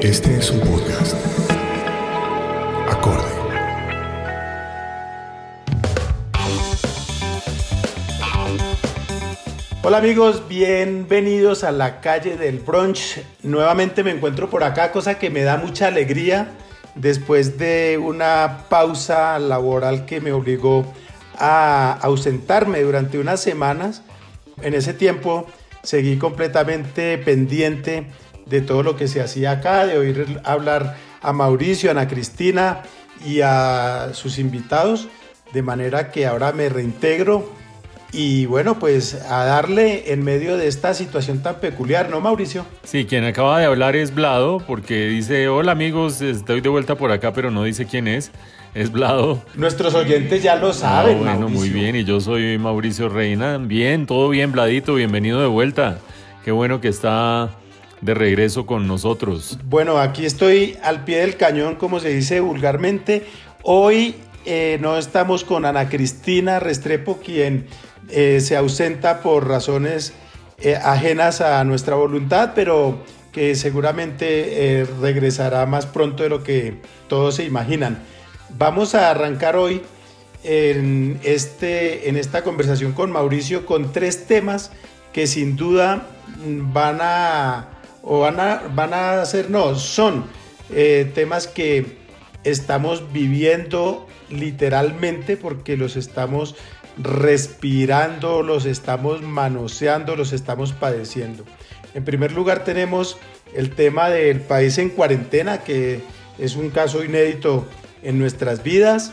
Este es un podcast. Acorde. Hola amigos, bienvenidos a la calle del brunch. Nuevamente me encuentro por acá, cosa que me da mucha alegría después de una pausa laboral que me obligó a ausentarme durante unas semanas. En ese tiempo seguí completamente pendiente de todo lo que se hacía acá, de oír hablar a Mauricio, a Ana Cristina y a sus invitados, de manera que ahora me reintegro y bueno, pues a darle en medio de esta situación tan peculiar, ¿no, Mauricio? Sí, quien acaba de hablar es Blado, porque dice, hola amigos, estoy de vuelta por acá, pero no dice quién es. Es Blado. Nuestros oyentes ya lo saben. Ah, bueno, muy bien. Y yo soy Mauricio Reina. Bien, todo bien, Bladito. Bienvenido de vuelta. Qué bueno que está de regreso con nosotros. Bueno, aquí estoy al pie del cañón, como se dice vulgarmente. Hoy eh, no estamos con Ana Cristina Restrepo, quien eh, se ausenta por razones eh, ajenas a nuestra voluntad, pero que seguramente regresará más pronto de lo que todos se imaginan. Vamos a arrancar hoy en, este, en esta conversación con Mauricio con tres temas que sin duda van a o van a, van a ser, no, son eh, temas que estamos viviendo literalmente porque los estamos respirando, los estamos manoseando, los estamos padeciendo. En primer lugar tenemos el tema del país en cuarentena, que es un caso inédito en nuestras vidas.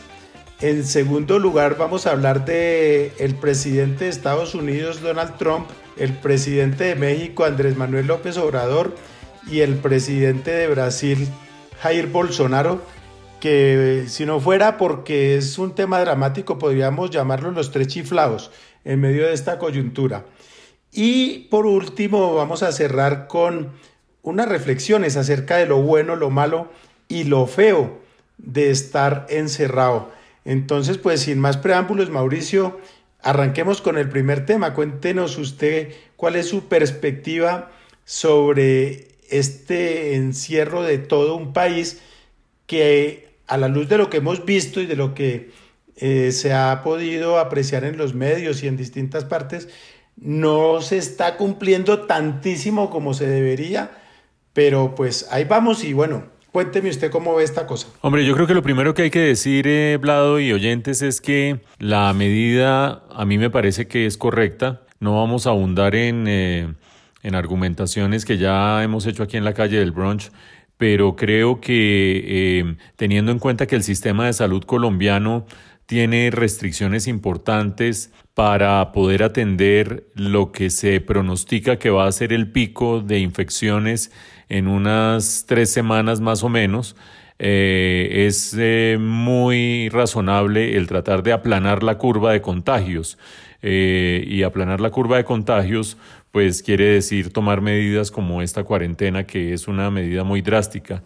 En segundo lugar vamos a hablar de el presidente de Estados Unidos, Donald Trump, el presidente de México, Andrés Manuel López Obrador, y el presidente de Brasil, Jair Bolsonaro, que si no fuera porque es un tema dramático, podríamos llamarlo los tres chiflados en medio de esta coyuntura. Y por último, vamos a cerrar con unas reflexiones acerca de lo bueno, lo malo y lo feo de estar encerrado. Entonces, pues sin más preámbulos, Mauricio, Arranquemos con el primer tema. Cuéntenos usted cuál es su perspectiva sobre este encierro de todo un país que a la luz de lo que hemos visto y de lo que eh, se ha podido apreciar en los medios y en distintas partes, no se está cumpliendo tantísimo como se debería, pero pues ahí vamos y bueno, Cuénteme usted cómo ve esta cosa. Hombre, yo creo que lo primero que hay que decir, eh, Blado y oyentes, es que la medida a mí me parece que es correcta. No vamos a abundar en, eh, en argumentaciones que ya hemos hecho aquí en la calle del brunch, pero creo que eh, teniendo en cuenta que el sistema de salud colombiano tiene restricciones importantes para poder atender lo que se pronostica que va a ser el pico de infecciones en unas tres semanas más o menos. Eh, es eh, muy razonable el tratar de aplanar la curva de contagios. Eh, y aplanar la curva de contagios, pues quiere decir tomar medidas como esta cuarentena, que es una medida muy drástica.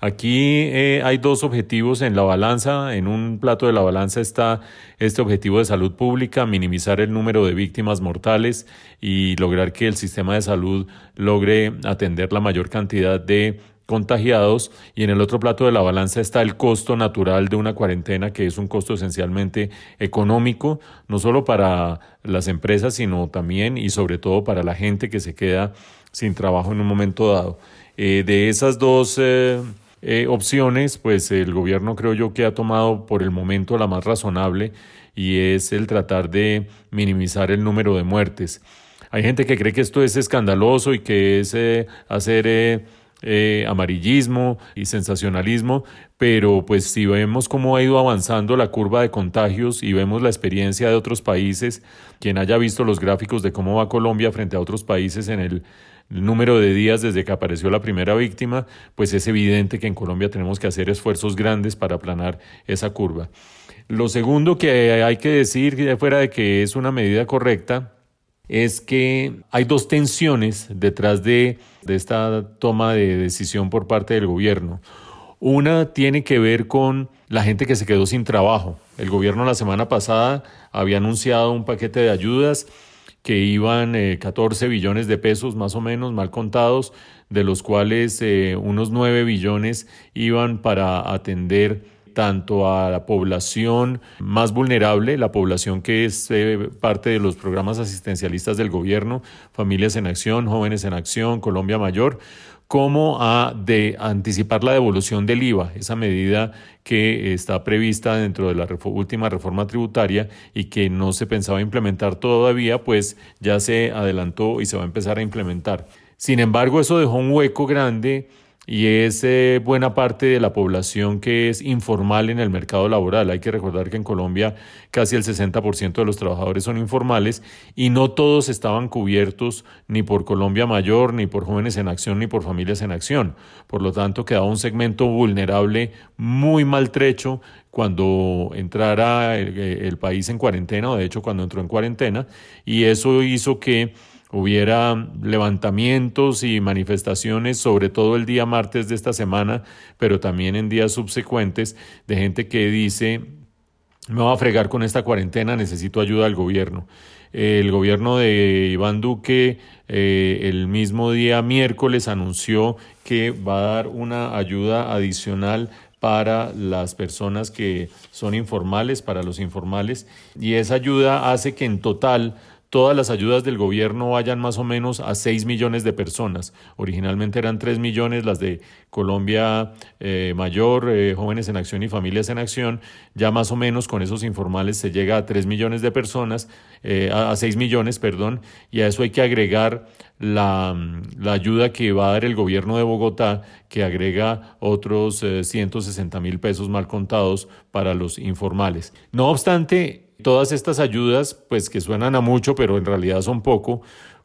Aquí hay dos objetivos en la balanza. En un plato de la balanza está este objetivo de salud pública, minimizar el número de víctimas mortales y lograr que el sistema de salud logre atender la mayor cantidad de contagiados y en el otro plato de la balanza está el costo natural de una cuarentena que es un costo esencialmente económico, no solo para las empresas, sino también y sobre todo para la gente que se queda sin trabajo en un momento dado. Eh, de esas dos eh, eh, opciones, pues el gobierno creo yo que ha tomado por el momento la más razonable y es el tratar de minimizar el número de muertes. Hay gente que cree que esto es escandaloso y que es hacer eh, amarillismo y sensacionalismo, pero pues si vemos cómo ha ido avanzando la curva de contagios y vemos la experiencia de otros países, quien haya visto los gráficos de cómo va Colombia frente a otros países en el número de días desde que apareció la primera víctima, pues es evidente que en Colombia tenemos que hacer esfuerzos grandes para aplanar esa curva. Lo segundo que hay que decir, fuera de que es una medida correcta, es que hay dos tensiones detrás de, esta toma de decisión por parte del gobierno. Una tiene que ver con la gente que se quedó sin trabajo. El gobierno la semana pasada había anunciado un paquete de ayudas que iban 14 billones de pesos más o menos mal contados, de los cuales unos 9 billones iban para atender tanto a la población más vulnerable, la población que es eh, parte de los programas asistencialistas del gobierno, Familias en Acción, Jóvenes en Acción, Colombia Mayor, como a de anticipar la devolución del IVA, esa medida que está prevista dentro de la última reforma tributaria y que no se pensaba implementar todavía, pues ya se adelantó y se va a empezar a implementar. Sin embargo, eso dejó un hueco grande y es eh, buena parte de la población que es informal en el mercado laboral. Hay que recordar que en Colombia casi el 60% de los trabajadores son informales y no todos estaban cubiertos ni por Colombia Mayor, ni por Jóvenes en Acción, ni por Familias en Acción. Por lo tanto, quedaba un segmento vulnerable muy maltrecho cuando entrara el, el país en cuarentena, o de hecho cuando entró en cuarentena, y eso hizo que hubiera levantamientos y manifestaciones, sobre todo el día martes de esta semana, pero también en días subsecuentes, de gente que dice, me voy a fregar con esta cuarentena, necesito ayuda del gobierno. El gobierno de Iván Duque eh, el mismo día miércoles anunció que va a dar una ayuda adicional para las personas que son informales, para los informales, y esa ayuda hace que en total todas las ayudas del gobierno vayan más o menos a 6 millones de personas. Originalmente eran 3 millones las de Colombia eh, Mayor, eh, Jóvenes en Acción y Familias en Acción. Ya más o menos con esos informales se llega a 3 millones de personas, eh, a, 6 millones, perdón, y a eso hay que agregar la, la, ayuda que va a dar el gobierno de Bogotá, que agrega otros 160 mil pesos mal contados para los informales. No obstante, Todas estas ayudas, pues que suenan a mucho, pero en realidad son poco,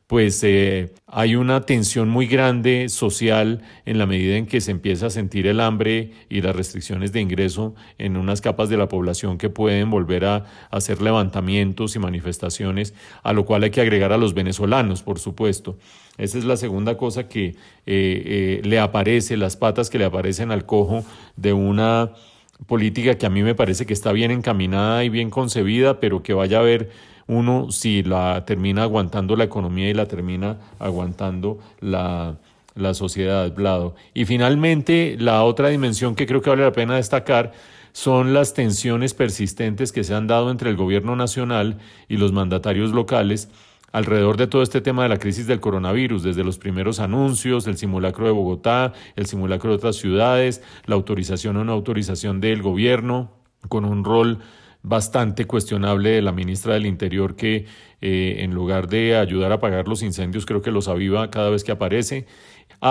pues eh, hay una tensión muy grande social en la medida en que se empieza a sentir el hambre y las restricciones de ingreso en unas capas de la población que pueden volver a, hacer levantamientos y manifestaciones, a lo cual hay que agregar a los venezolanos, por supuesto. Esa es la segunda cosa que eh, eh, le aparece, las patas que le aparecen al cojo de una política que a mí me parece que está bien encaminada y bien concebida, pero que vaya a ver uno si la termina aguantando la economía y la termina aguantando la, la sociedad. Y finalmente, la otra dimensión que creo que vale la pena destacar son las tensiones persistentes que se han dado entre el gobierno nacional y los mandatarios locales alrededor de todo este tema de la crisis del coronavirus, desde los primeros anuncios, el simulacro de Bogotá, el simulacro de otras ciudades, la autorización o no autorización del gobierno, con un rol bastante cuestionable de la ministra del Interior que eh, en lugar de ayudar a apagar los incendios creo que los aviva cada vez que aparece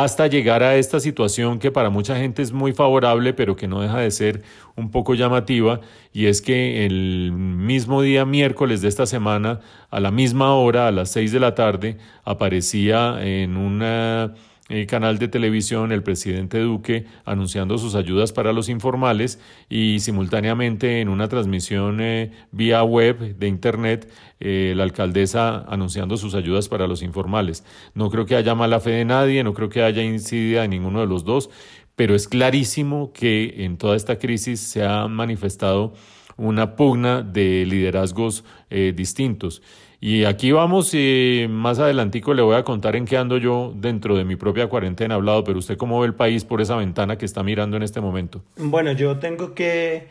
hasta llegar a esta situación que para mucha gente es muy favorable, pero que no deja de ser un poco llamativa, y es que el mismo día miércoles de esta semana, a la misma hora, a las seis de la tarde, aparecía en una el canal de televisión el presidente Duque anunciando sus ayudas para los informales y simultáneamente en una transmisión eh, vía web de internet eh, la alcaldesa anunciando sus ayudas para los informales. No creo que haya mala fe de nadie, no creo que haya incidida de ninguno de los dos, pero es clarísimo que en toda esta crisis se ha manifestado una pugna de liderazgos eh, distintos. Y aquí vamos y más adelantico le voy a contar en qué ando yo dentro de mi propia cuarentena hablado, pero usted cómo ve el país por esa ventana que está mirando en este momento. Bueno, yo tengo que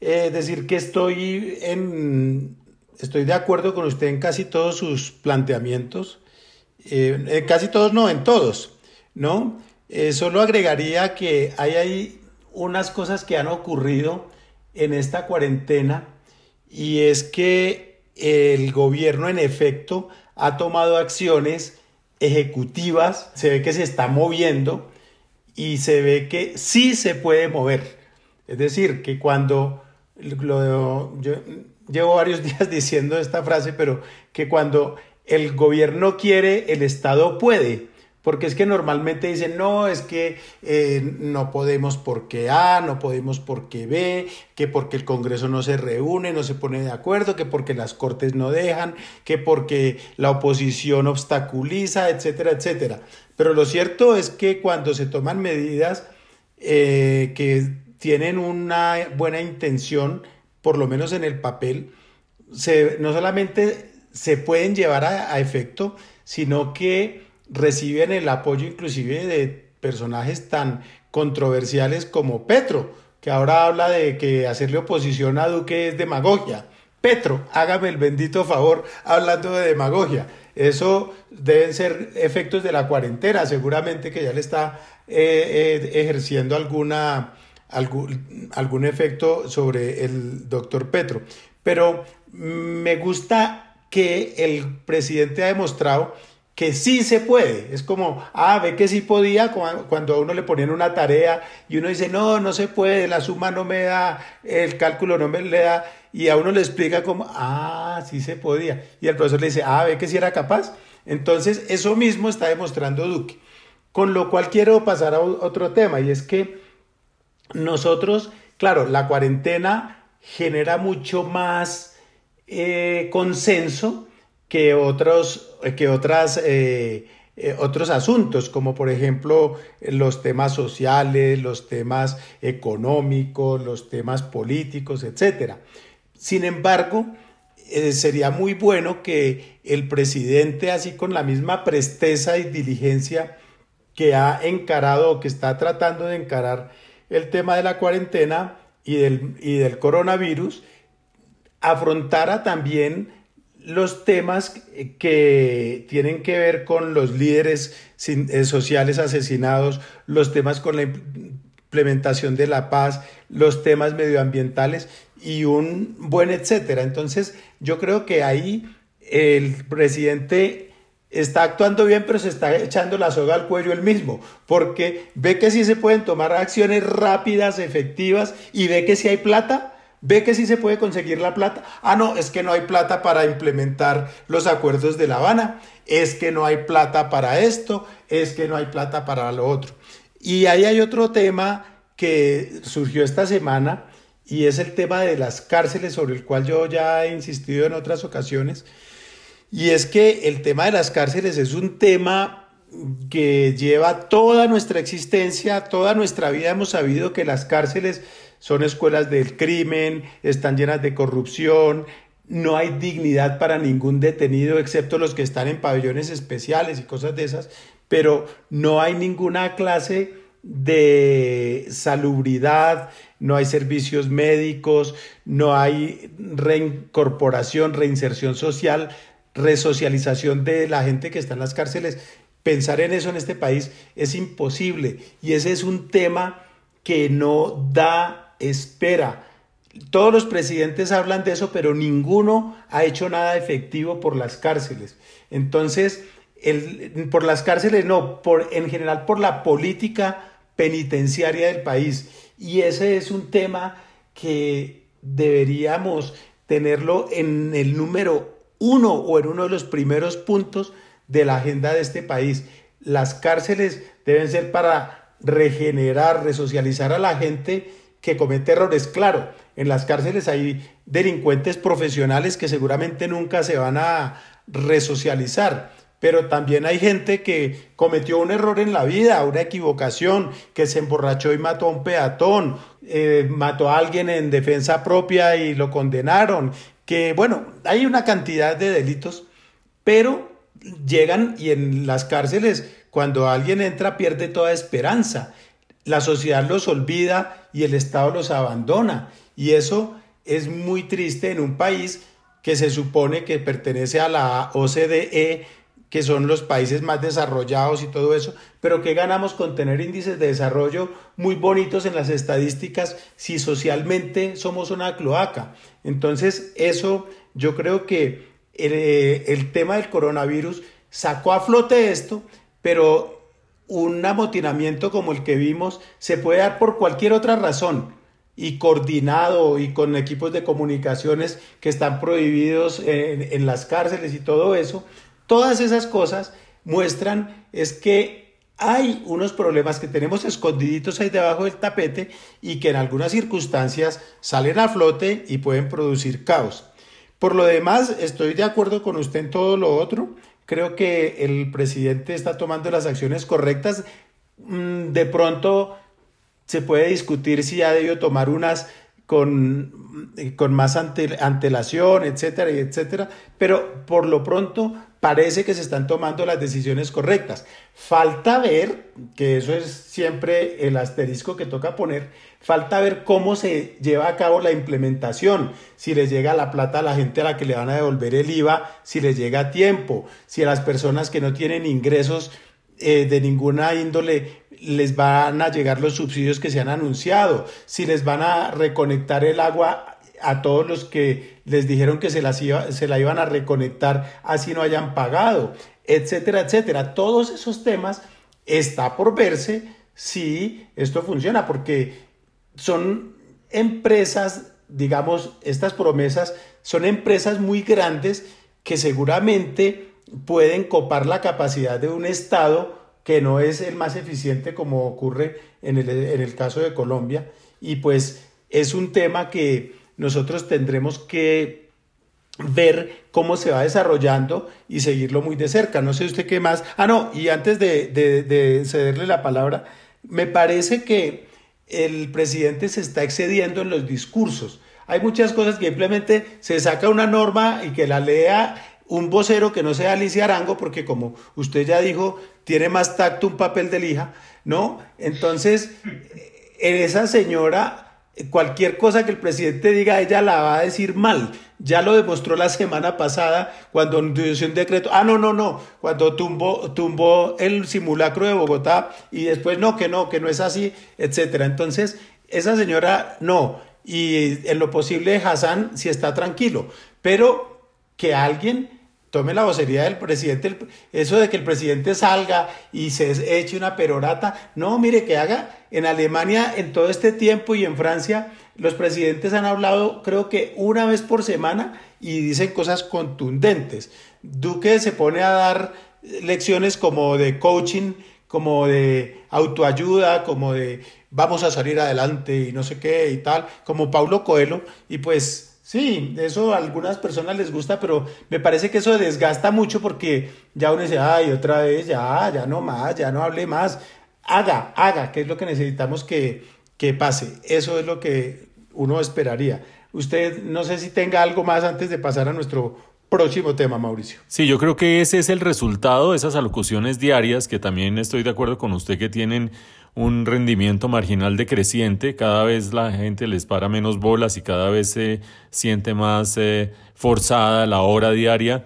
eh, decir que estoy en estoy de acuerdo con usted en casi todos sus planteamientos, eh, en casi todos no, en todos, ¿no? Eh, solo agregaría que hay ahí unas cosas que han ocurrido en esta cuarentena y es que el gobierno en efecto ha tomado acciones ejecutivas, se ve que se está moviendo y se ve que sí se puede mover. Es decir, que cuando, yo llevo varios días diciendo esta frase, pero que cuando el gobierno quiere, el Estado puede. Porque es que normalmente dicen, no, es que eh, no podemos porque A, no podemos porque B, que porque el Congreso no se reúne, no se pone de acuerdo, que porque las Cortes no dejan, que porque la oposición obstaculiza, etcétera, etcétera. Pero lo cierto es que cuando se toman medidas eh, que tienen una buena intención, por lo menos en el papel, se, no solamente se pueden llevar a, efecto, sino que reciben el apoyo inclusive de personajes tan controversiales como Petro, que ahora habla de que hacerle oposición a Duque es demagogia. Petro, hágame el bendito favor hablando de demagogia. Eso deben ser efectos de la cuarentena, seguramente que ya le está eh, eh, ejerciendo alguna, algún, algún efecto sobre el doctor Petro. Pero me gusta que el presidente ha demostrado que sí se puede. Es como, ah, ve que sí podía cuando a uno le ponían una tarea y uno dice, no, no se puede, la suma no me da, el cálculo no me le da, y a uno le explica como, ah, sí se podía. Y el profesor le dice, ah, ve que sí era capaz. Entonces, eso mismo está demostrando Duque. Con lo cual quiero pasar a otro tema, y es que nosotros, claro, la cuarentena genera mucho más eh, consenso que otros, que otras, eh, eh, otros asuntos, como por ejemplo los temas sociales, los temas económicos, los temas políticos, etc. Sin embargo, eh, sería muy bueno que el presidente, así con la misma presteza y diligencia que ha encarado o que está tratando de encarar el tema de la cuarentena y del, y del coronavirus, afrontara también los temas que tienen que ver con los líderes eh, sociales asesinados, los temas con la implementación de la paz, los temas medioambientales y un buen etcétera. Entonces, yo creo que ahí el presidente está actuando bien, pero se está echando la soga al cuello él mismo, porque ve que sí se pueden tomar acciones rápidas, efectivas, y ve que si hay plata, ve que sí se puede conseguir la plata. Ah, no, es que no hay plata para implementar los acuerdos de La Habana, es que no hay plata para esto, es que no hay plata para lo otro. Y ahí hay otro tema que surgió esta semana y es el tema de las cárceles sobre el cual yo ya he insistido en otras ocasiones. Y es que el tema de las cárceles es un tema que lleva toda nuestra existencia, toda nuestra vida hemos sabido que las cárceles son escuelas del crimen, están llenas de corrupción, no hay dignidad para ningún detenido excepto los que están en pabellones especiales y cosas de esas, pero no hay ninguna clase de salubridad, no hay servicios médicos, no hay reincorporación, reinserción social, resocialización de la gente que está en las cárceles. Pensar en eso en este país es imposible y ese es un tema que no da espera. Todos los presidentes hablan de eso, pero ninguno ha hecho nada efectivo por las cárceles. Entonces, el, por las cárceles no, por, en general por la política penitenciaria del país. Y ese es un tema que deberíamos tenerlo en el número uno o en uno de los primeros puntos de la agenda de este país. Las cárceles deben ser para regenerar, resocializar a la gente que comete errores. Claro, en las cárceles hay delincuentes profesionales que seguramente nunca se van a resocializar, pero también hay gente que cometió un error en la vida, una equivocación, que se emborrachó y mató a un peatón, eh, mató a alguien en defensa propia y lo condenaron, que bueno, hay una cantidad de delitos, pero llegan y en las cárceles, cuando alguien entra, pierde toda esperanza la sociedad los olvida y el Estado los abandona. Y eso es muy triste en un país que se supone que pertenece a la OCDE, que son los países más desarrollados y todo eso, pero que ganamos con tener índices de desarrollo muy bonitos en las estadísticas si socialmente somos una cloaca. Entonces, eso yo creo que el, el tema del coronavirus sacó a flote esto, pero un amotinamiento como el que vimos se puede dar por cualquier otra razón y coordinado y con equipos de comunicaciones que están prohibidos en, las cárceles y todo eso, todas esas cosas muestran es que hay unos problemas que tenemos escondiditos ahí debajo del tapete y que en algunas circunstancias salen a flote y pueden producir caos. Por lo demás, estoy de acuerdo con usted en todo lo otro. Creo que el presidente está tomando las acciones correctas. Mm, de pronto se puede discutir si ha debido tomar unas con, con más antelación, etcétera, etcétera, pero por lo pronto parece que se están tomando las decisiones correctas. Falta ver, que eso es siempre el asterisco que toca poner, falta ver cómo se lleva a cabo la implementación, si les llega la plata a la gente a la que le van a devolver el IVA, si les llega a tiempo, si a las personas que no tienen ingresos eh, de ninguna índole les van a llegar los subsidios que se han anunciado, si les van a reconectar el agua a todos los que les dijeron que se, iba, se la iban a reconectar así no hayan pagado, etcétera, etcétera. Todos esos temas está por verse si esto funciona, porque son empresas, digamos, estas promesas son empresas muy grandes que seguramente pueden copar la capacidad de un Estado que no es el más eficiente como ocurre en el, en el caso de Colombia. Y pues es un tema que nosotros tendremos que ver cómo se va desarrollando y seguirlo muy de cerca. No sé usted qué más. Ah, no, y antes de, de, cederle la palabra, me parece que el presidente se está excediendo en los discursos. Hay muchas cosas que simplemente se saca una norma y que la lea un vocero que no sea Alicia Arango, porque como usted ya dijo, tiene más tacto un papel de lija, ¿no? Entonces, esa señora cualquier cosa que el presidente diga, ella la va a decir mal. Ya lo demostró la semana pasada cuando dio un decreto. Ah, no, no, no. Cuando tumbó, tumbó el simulacro de Bogotá y después no, que no, que no es así, etcétera. Entonces, esa señora no. Y en lo posible, Hassan si está tranquilo. Pero que alguien tome la vocería del presidente, eso de que el presidente salga y se eche una perorata, no, mire, que haga, en Alemania en todo este tiempo y en Francia, los presidentes han hablado creo que una vez por semana y dicen cosas contundentes. Duque se pone a dar lecciones como de coaching, como de autoayuda, como de vamos a salir adelante y no sé qué y tal, como Paulo Coelho, y pues Sí, eso a algunas personas les gusta, pero me parece que eso desgasta mucho porque ya uno dice, ay, otra vez, ya, ya no más, ya no hable más. Haga, haga, que es lo que necesitamos que, que pase. Eso es lo que uno esperaría. Usted no sé si tenga algo más antes de pasar a nuestro próximo tema, Mauricio. Sí, yo creo que ese es el resultado de esas alocuciones diarias, que también estoy de acuerdo con usted que tienen un rendimiento marginal decreciente, cada vez la gente les para menos bolas y cada vez se siente más eh, forzada la hora diaria,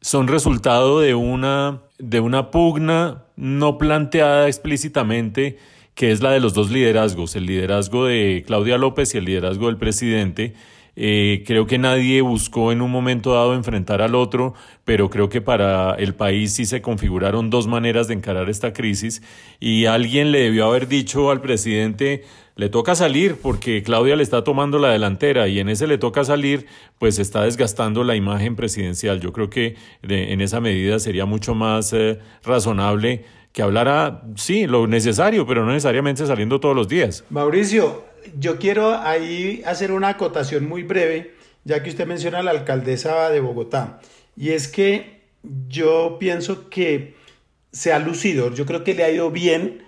son resultado de una, de una pugna no planteada explícitamente, que es la de los dos liderazgos, el liderazgo de Claudia López y el liderazgo del presidente, eh, creo que nadie buscó en un momento dado enfrentar al otro, pero creo que para el país sí se configuraron dos maneras de encarar esta crisis y alguien le debió haber dicho al presidente, le toca salir porque Claudia le está tomando la delantera y en ese le toca salir, pues está desgastando la imagen presidencial. Yo creo que en esa medida sería mucho más eh, razonable que hablara, sí, lo necesario, pero no necesariamente saliendo todos los días. Mauricio, yo quiero ahí hacer una acotación muy breve, ya que usted menciona a la alcaldesa de Bogotá, y es que yo pienso que se ha lucido, yo creo que le ha ido bien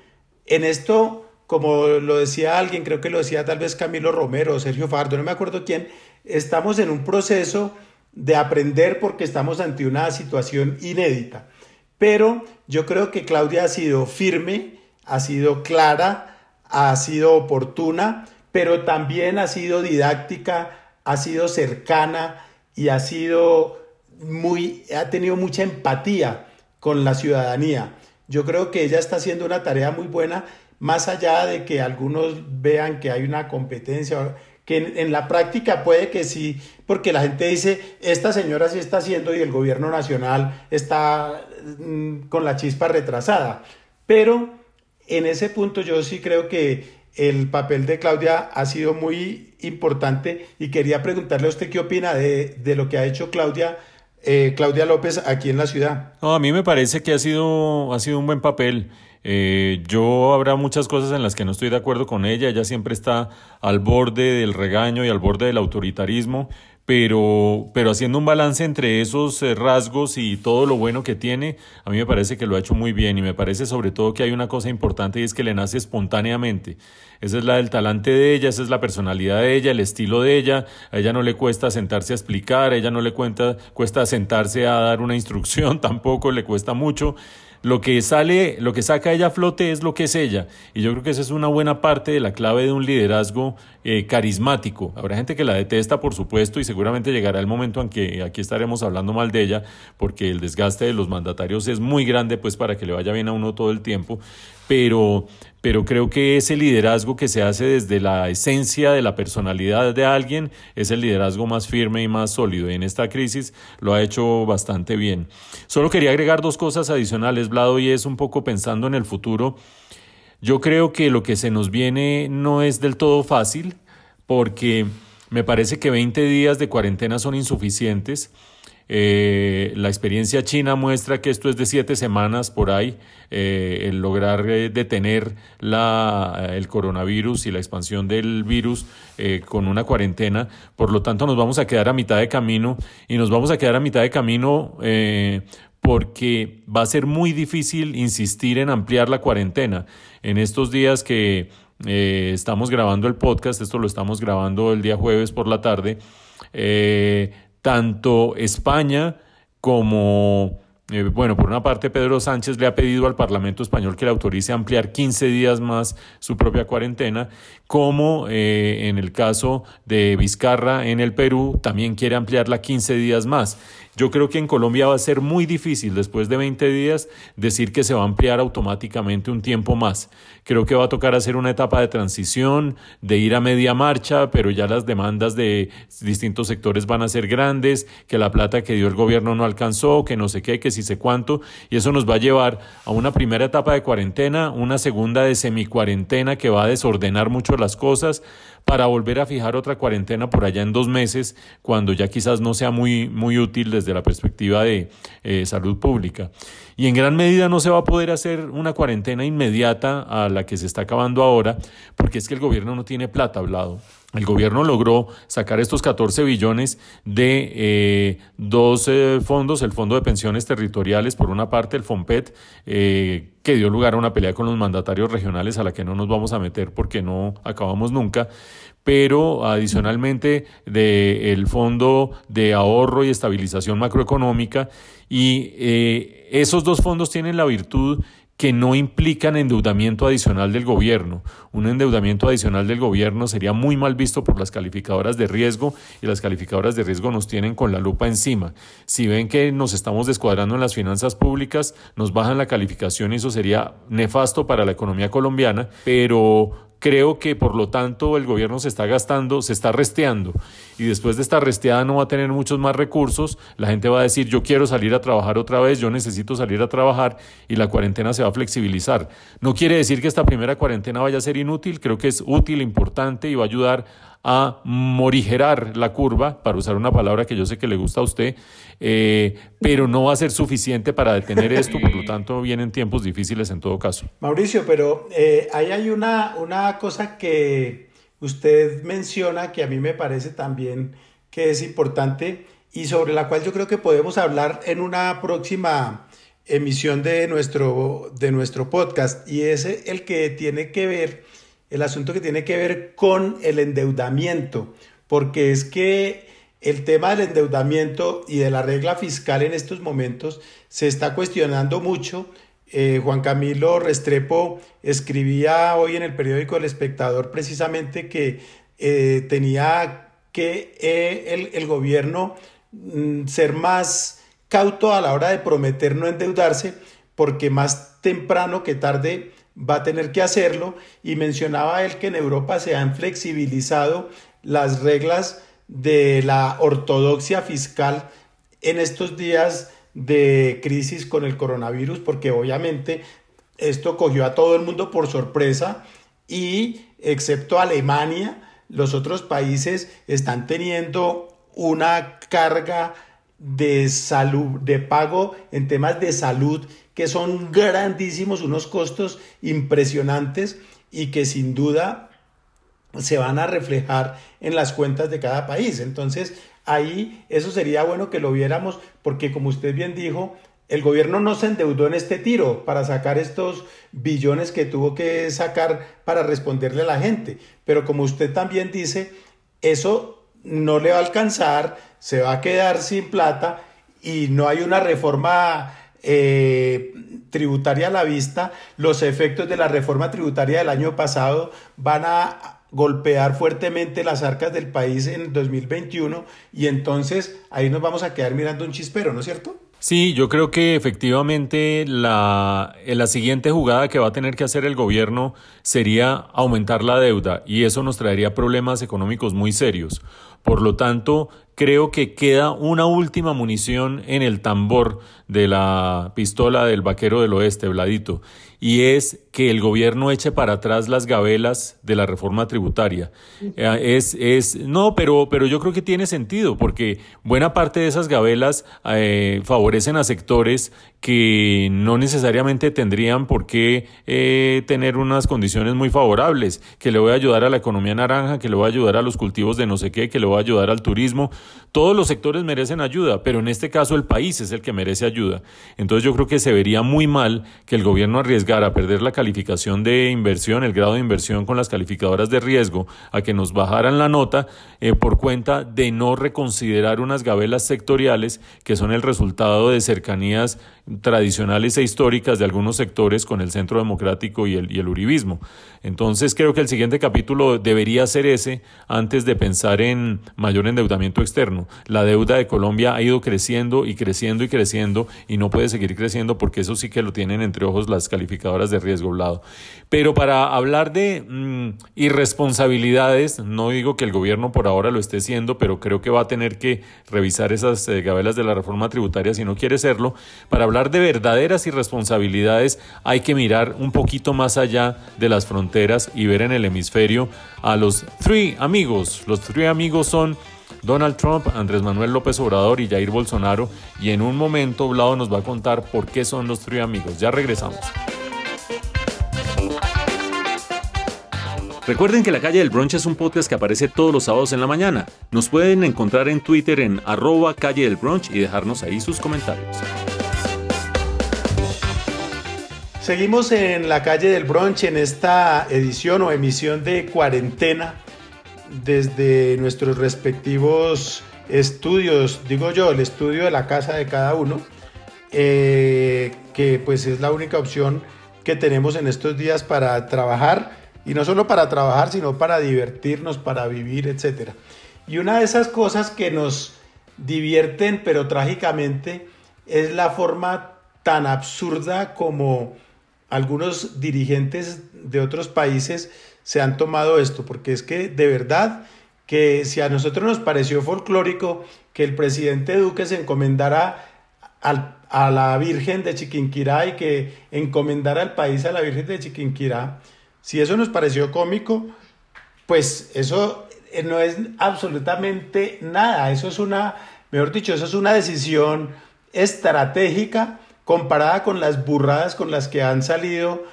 en esto, como lo decía alguien, creo que lo decía tal vez Camilo Romero o Sergio Fardo, no me acuerdo quién, estamos en un proceso de aprender porque estamos ante una situación inédita. Pero yo creo que Claudia ha sido firme, ha sido clara, ha sido oportuna, pero también ha sido didáctica, ha sido cercana y ha sido muy, ha tenido mucha empatía con la ciudadanía. Yo creo que ella está haciendo una tarea muy buena, más allá de que algunos vean que hay una competencia, que en, la práctica puede que sí, porque la gente dice, esta señora sí está haciendo y el gobierno nacional está mm, con la chispa retrasada. Pero en ese punto yo sí creo que el papel de Claudia ha sido muy importante y quería preguntarle a usted qué opina de, lo que ha hecho Claudia, eh, Claudia López aquí en la ciudad. a mí me parece que ha sido, ha sido un buen papel. Eh, yo habrá muchas cosas en las que no estoy de acuerdo con ella, ella siempre está al borde del regaño y al borde del autoritarismo, pero, pero haciendo un balance entre esos eh, rasgos y todo lo bueno que tiene, a mí me parece que lo ha hecho muy bien y me parece sobre todo que hay una cosa importante y es que le nace espontáneamente. Esa es la del talante de ella, esa es la personalidad de ella, el estilo de ella. A ella no le cuesta sentarse a explicar, a ella no le cuesta, cuesta sentarse a dar una instrucción, tampoco le cuesta mucho lo que sale, lo que saca ella a flote es lo que es ella. Y yo creo que esa es una buena parte de la clave de un liderazgo eh, carismático. Habrá gente que la detesta, por supuesto, y seguramente llegará el momento en que aquí estaremos hablando mal de ella, porque el desgaste de los mandatarios es muy grande, pues para que le vaya bien a uno todo el tiempo. Pero, pero creo que ese liderazgo que se hace desde la esencia de la personalidad de alguien es el liderazgo más firme y más sólido. Y en esta crisis lo ha hecho bastante bien. Solo quería agregar dos cosas adicionales, Vlado, y es un poco pensando en el futuro. Yo creo que lo que se nos viene no es del todo fácil, porque me parece que 20 días de cuarentena son insuficientes. Eh, la experiencia china muestra que esto es de siete semanas por ahí, eh, el lograr eh, detener la, el coronavirus y la expansión del virus con una cuarentena. Por lo tanto, nos vamos a quedar a mitad de camino y nos vamos a quedar a mitad de camino porque va a ser muy difícil insistir en ampliar la cuarentena. En estos días que estamos grabando el podcast, esto lo estamos grabando el día jueves por la tarde, tanto España como, eh, bueno, por una parte Pedro Sánchez le ha pedido al Parlamento español que le autorice ampliar 15 días más su propia cuarentena, como eh, en el caso de Vizcarra en el Perú también quiere ampliarla 15 días más. Yo creo que en Colombia va a ser muy difícil después de 20 días decir que se va a ampliar automáticamente un tiempo más. Creo que va a tocar hacer una etapa de transición, de ir a media marcha, pero ya las demandas de distintos sectores van a ser grandes, que la plata que dio el gobierno no alcanzó, que no sé qué, que si sé cuánto, y eso nos va a llevar a una primera etapa de cuarentena, una segunda de semicuarentena que va a desordenar mucho las cosas, para volver a fijar otra cuarentena por allá en dos meses, cuando ya quizás no sea muy, muy útil desde la perspectiva de eh, salud pública. Y en gran medida no se va a poder hacer una cuarentena inmediata a la que se está acabando ahora, porque es que el gobierno no tiene plata hablado. El gobierno logró sacar estos 14 billones de eh, dos eh, fondos, el Fondo de Pensiones Territoriales, por una parte el FOMPET, eh, que dio lugar a una pelea con los mandatarios regionales a la que no nos vamos a meter porque no acabamos nunca, pero adicionalmente del Fondo de Ahorro y Estabilización Macroeconómica, y esos dos fondos tienen la virtud que no implican endeudamiento adicional del gobierno. Un endeudamiento adicional del gobierno sería muy mal visto por las calificadoras de riesgo y las calificadoras de riesgo nos tienen con la lupa encima. Si ven que nos estamos descuadrando en las finanzas públicas, nos bajan la calificación y eso sería nefasto para la economía colombiana, pero Creo que por lo tanto el gobierno se está gastando, se está resteando y después de esta resteada no va a tener muchos más recursos, la gente va a decir yo quiero salir a trabajar otra vez, yo necesito salir a trabajar y la cuarentena se va a flexibilizar. No quiere decir que esta primera cuarentena vaya a ser inútil, creo que es útil, importante y va a ayudar a morigerar la curva, para usar una palabra que yo sé que le gusta a usted, eh, pero no va a ser suficiente para detener esto, por lo tanto vienen tiempos difíciles en todo caso. Mauricio, pero eh, ahí hay una, una cosa que usted menciona que a mí me parece también que es importante y sobre la cual yo creo que podemos hablar en una próxima emisión de nuestro, de nuestro podcast y es el que tiene que ver el asunto que tiene que ver con el endeudamiento, porque es que el tema del endeudamiento y de la regla fiscal en estos momentos se está cuestionando mucho. Eh, Juan Camilo Restrepo escribía hoy en el periódico El Espectador precisamente que eh, tenía que eh, el, el, gobierno mm, ser más cauto a la hora de prometer no endeudarse, porque más temprano que tarde va a tener que hacerlo. Y mencionaba él que en Europa se han flexibilizado las reglas de la ortodoxia fiscal en estos días de crisis con el coronavirus porque obviamente esto cogió a todo el mundo por sorpresa y excepto Alemania los otros países están teniendo una carga de salud de pago en temas de salud que son grandísimos, unos costos impresionantes y que sin duda se van a reflejar en las cuentas de cada país. Entonces, ahí eso sería bueno que lo viéramos porque como usted bien dijo, el gobierno no se endeudó en este tiro para sacar estos billones que tuvo que sacar para responderle a la gente. Pero como usted también dice, eso no le va a alcanzar, se va a quedar sin plata y no hay una reforma eh, tributaria a la vista. Los efectos de la reforma tributaria del año pasado van a golpear fuertemente las arcas del país en 2021 y entonces ahí nos vamos a quedar mirando un chispero, ¿no es cierto? Sí, yo creo que efectivamente la, la siguiente jugada que va a tener que hacer el gobierno sería aumentar la deuda y eso nos traería problemas económicos muy serios. Por lo tanto, creo que queda una última munición en el tambor de la pistola del vaquero del oeste, Vladito, y es que el gobierno eche para atrás las gabelas de la reforma tributaria. Eh, es, es, no, pero, pero yo creo que tiene sentido, porque buena parte de esas gabelas eh, favorecen a sectores que no necesariamente tendrían por qué eh, tener unas condiciones muy favorables, que le voy a ayudar a la economía naranja, que le voy a ayudar a los cultivos de no sé qué, que le voy a ayudar al turismo. Todos los sectores merecen ayuda, pero en este caso el país es el que merece ayuda. Entonces yo creo que se vería muy mal que el gobierno arriesgara a perder la calificación de inversión, el grado de inversión con las calificadoras de riesgo, a que nos bajaran la nota eh, por cuenta de no reconsiderar unas gabelas sectoriales que son el resultado de cercanías tradicionales e históricas de algunos sectores con el Centro Democrático y el, Uribismo. Entonces creo que el siguiente capítulo debería ser ese antes de pensar en mayor endeudamiento externo. La deuda de Colombia ha ido creciendo y creciendo y creciendo y no puede seguir creciendo porque eso sí que lo tienen entre ojos las calificadoras de riesgo lado. Pero para hablar de mm, irresponsabilidades, no digo que el gobierno por ahora lo esté haciendo, pero creo que va a tener que revisar esas eh, gabelas de la reforma tributaria si no quiere serlo. Para hablar de verdaderas irresponsabilidades hay que mirar un poquito más allá de las fronteras y ver en el hemisferio a los three amigos. Los three amigos son Donald Trump, Andrés Manuel López Obrador y Jair Bolsonaro. Y en un momento Vlado nos va a contar por qué son los three amigos. Ya regresamos. Recuerden que La Calle del Brunch es un podcast que aparece todos los sábados en la mañana. Nos pueden encontrar en Twitter en arroba calle del brunch y dejarnos ahí sus comentarios. Seguimos en la calle del brunch en esta edición o emisión de cuarentena desde nuestros respectivos estudios, digo yo, el estudio de la casa de cada uno, eh, que pues es la única opción que tenemos en estos días para trabajar y no solo para trabajar, sino para divertirnos, para vivir, etc. Y una de esas cosas que nos divierten, pero trágicamente, es la forma tan absurda como algunos dirigentes de otros países se han tomado esto, porque es que de verdad que si a nosotros nos pareció folclórico que el presidente Duque se encomendara a la Virgen de Chiquinquirá y que encomendara al país a la Virgen de Chiquinquirá, si eso nos pareció cómico, pues eso eh, no es absolutamente nada. Eso es una, mejor dicho, eso es una decisión estratégica comparada con las burradas con las que han salido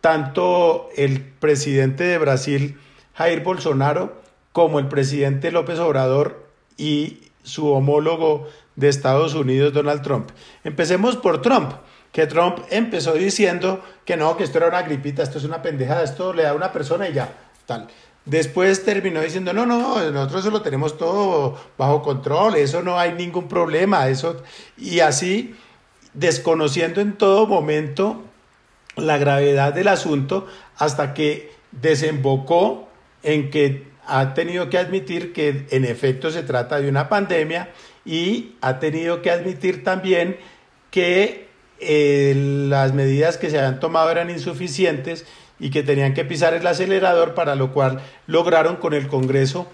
tanto el presidente de Brasil, Jair Bolsonaro, como el presidente López Obrador y su homólogo de Estados Unidos, Donald Trump. Empecemos por Trump que Trump empezó diciendo que no, que esto era una gripita, esto es una pendejada, esto le da a una persona y ya, tal. Después terminó diciendo, no, no, nosotros eso lo tenemos todo bajo control, eso no hay ningún problema, eso, y así, desconociendo en todo momento la gravedad del asunto, hasta que desembocó en que ha tenido que admitir que en efecto se trata de una pandemia y ha tenido que admitir también que eh, las medidas que se habían tomado eran insuficientes y que tenían que pisar el acelerador, para lo cual lograron con el Congreso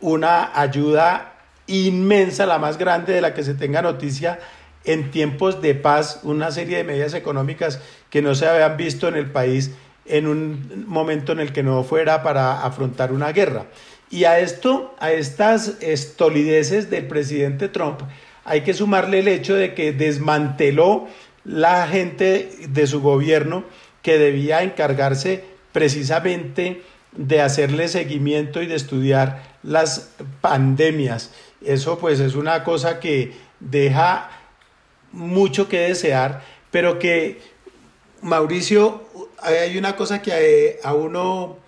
una ayuda inmensa, la más grande de la que se tenga noticia en tiempos de paz, una serie de medidas económicas que no se habían visto en el país en un momento en el que no fuera para afrontar una guerra. Y a esto, a estas estolideces del presidente Trump, hay que sumarle el hecho de que desmanteló la gente de su gobierno que debía encargarse precisamente de hacerle seguimiento y de estudiar las pandemias Eso pues es una cosa que deja mucho que desear, pero que Mauricio, hay una cosa que a uno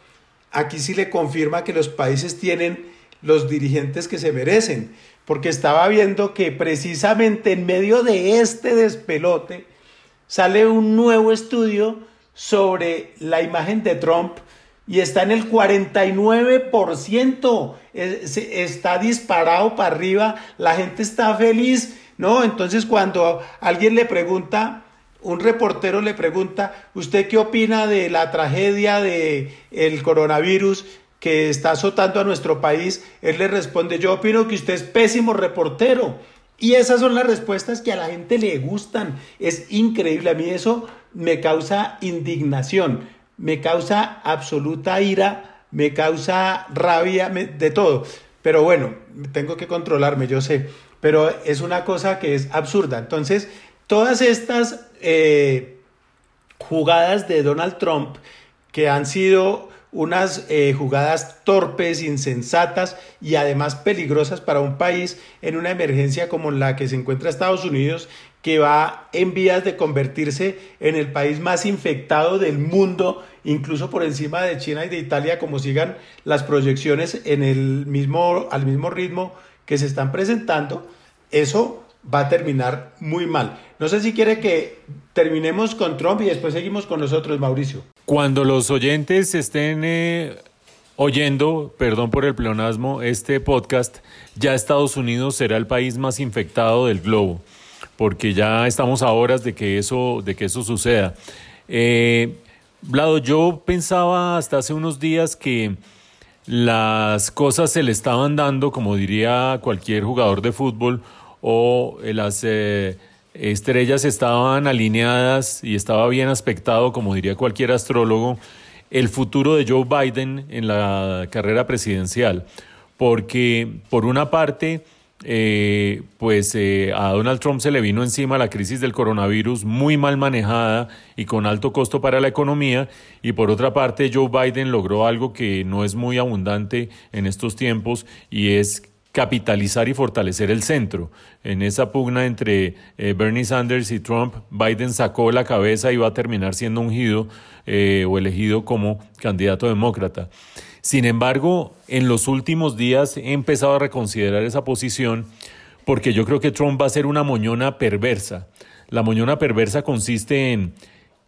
aquí sí le confirma que los países tienen los dirigentes que se merecen, porque estaba viendo que precisamente en medio de este despelote sale un nuevo estudio sobre la imagen de Trump y está en el 49%, está disparado para arriba, la gente está feliz, ¿no? Entonces cuando alguien le pregunta, un reportero le pregunta, ¿usted qué opina de la tragedia del el coronavirus? que está azotando a nuestro país, él le responde, yo opino que usted es pésimo reportero. Y esas son las respuestas que a la gente le gustan. Es increíble, a mí eso me causa indignación, me causa absoluta ira, me causa rabia, de todo. Pero bueno, tengo que controlarme, yo sé. Pero es una cosa que es absurda. Entonces, todas estas eh, jugadas de Donald Trump que han sido unas eh, jugadas torpes, insensatas y además peligrosas para un país en una emergencia como la que se encuentra Estados Unidos, que va en vías de convertirse en el país más infectado del mundo, incluso por encima de China y de Italia, como sigan las proyecciones en el mismo, al mismo ritmo que se están presentando. Eso va a terminar muy mal. No sé si quiere que terminemos con Trump y después seguimos con nosotros, Mauricio. Cuando los oyentes estén eh, oyendo, perdón por el pleonasmo, este podcast, ya Estados Unidos será el país más infectado del globo, porque ya estamos a horas de que eso, de que eso suceda. Eh, Vlado, yo pensaba hasta hace unos días que las cosas se le estaban dando, como diría cualquier jugador de fútbol, o las eh, estrellas estaban alineadas y estaba bien aspectado, como diría cualquier astrólogo, el futuro de Joe Biden en la carrera presidencial. Porque, por una parte, eh, pues eh, a Donald Trump se le vino encima la crisis del coronavirus muy mal manejada y con alto costo para la economía y por otra parte Joe Biden logró algo que no es muy abundante en estos tiempos y es capitalizar y fortalecer el centro. En esa pugna entre eh, Bernie Sanders y Trump, Biden sacó la cabeza y va a terminar siendo ungido eh, o elegido como candidato demócrata. Sin embargo, en los últimos días he empezado a reconsiderar esa posición porque yo creo que Trump va a ser una moñona perversa. La moñona perversa consiste en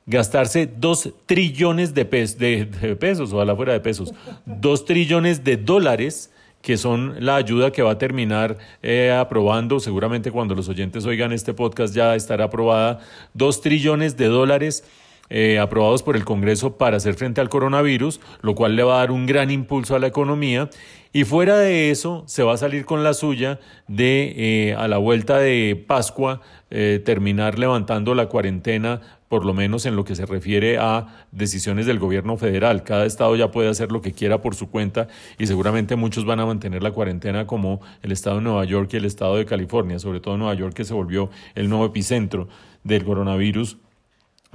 gastarse dos trillones de, de, pesos, ojalá fuera de pesos, dos trillones de dólares que son la ayuda que va a terminar eh, aprobando, seguramente cuando los oyentes oigan este podcast ya estará aprobada, dos trillones de dólares. Eh, aprobados por el Congreso para hacer frente al coronavirus, lo cual le va a dar un gran impulso a la economía. Y fuera de eso, se va a salir con la suya de, eh, a la vuelta de Pascua, terminar levantando la cuarentena por lo menos en lo que se refiere a decisiones del gobierno federal. Cada estado ya puede hacer lo que quiera por su cuenta y seguramente muchos van a mantener la cuarentena como el estado de Nueva York y el estado de California, sobre todo Nueva York que se volvió el nuevo epicentro del coronavirus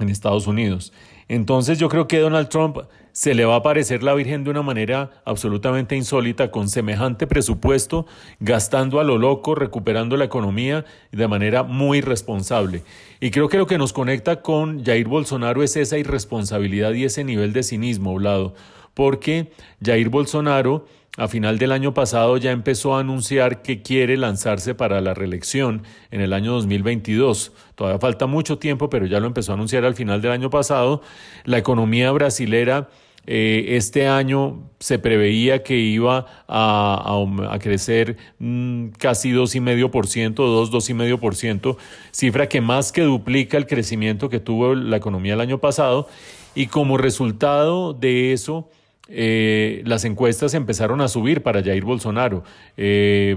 en Estados Unidos. Entonces yo creo que Donald Trump se le va a aparecer la Virgen de una manera absolutamente insólita, con semejante presupuesto, gastando a lo loco, recuperando la economía de manera muy responsable. Y creo que lo que nos conecta con Jair Bolsonaro es esa irresponsabilidad y ese nivel de cinismo, Vlado, porque Jair Bolsonaro a final del año pasado ya empezó a anunciar que quiere lanzarse para la reelección en el año 2022. Todavía falta mucho tiempo, pero ya lo empezó a anunciar al final del año pasado. La economía brasilera eh, este año se preveía que iba a, crecer mm, casi 2,5%, 2, 2,5%, cifra que más que duplica el crecimiento que tuvo la economía el año pasado. Y como resultado de eso, eh, las encuestas empezaron a subir para Jair Bolsonaro. Eh,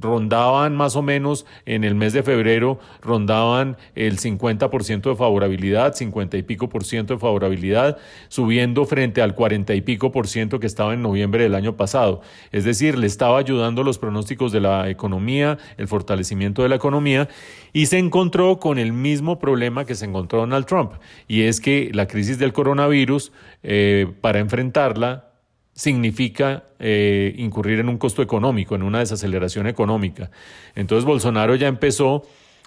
rondaban más o menos en el mes de febrero, rondaban el 50% de favorabilidad, 50 y pico por ciento de favorabilidad, subiendo frente al 40 y pico por ciento que estaba en noviembre del año pasado. Es decir, le estaba ayudando los pronósticos de la economía, el fortalecimiento de la economía, y se encontró con el mismo problema que se encontró Donald Trump, y es que la crisis del coronavirus, eh, para enfrentarla, significa eh, incurrir en un costo económico, en una desaceleración económica. Entonces Bolsonaro ya empezó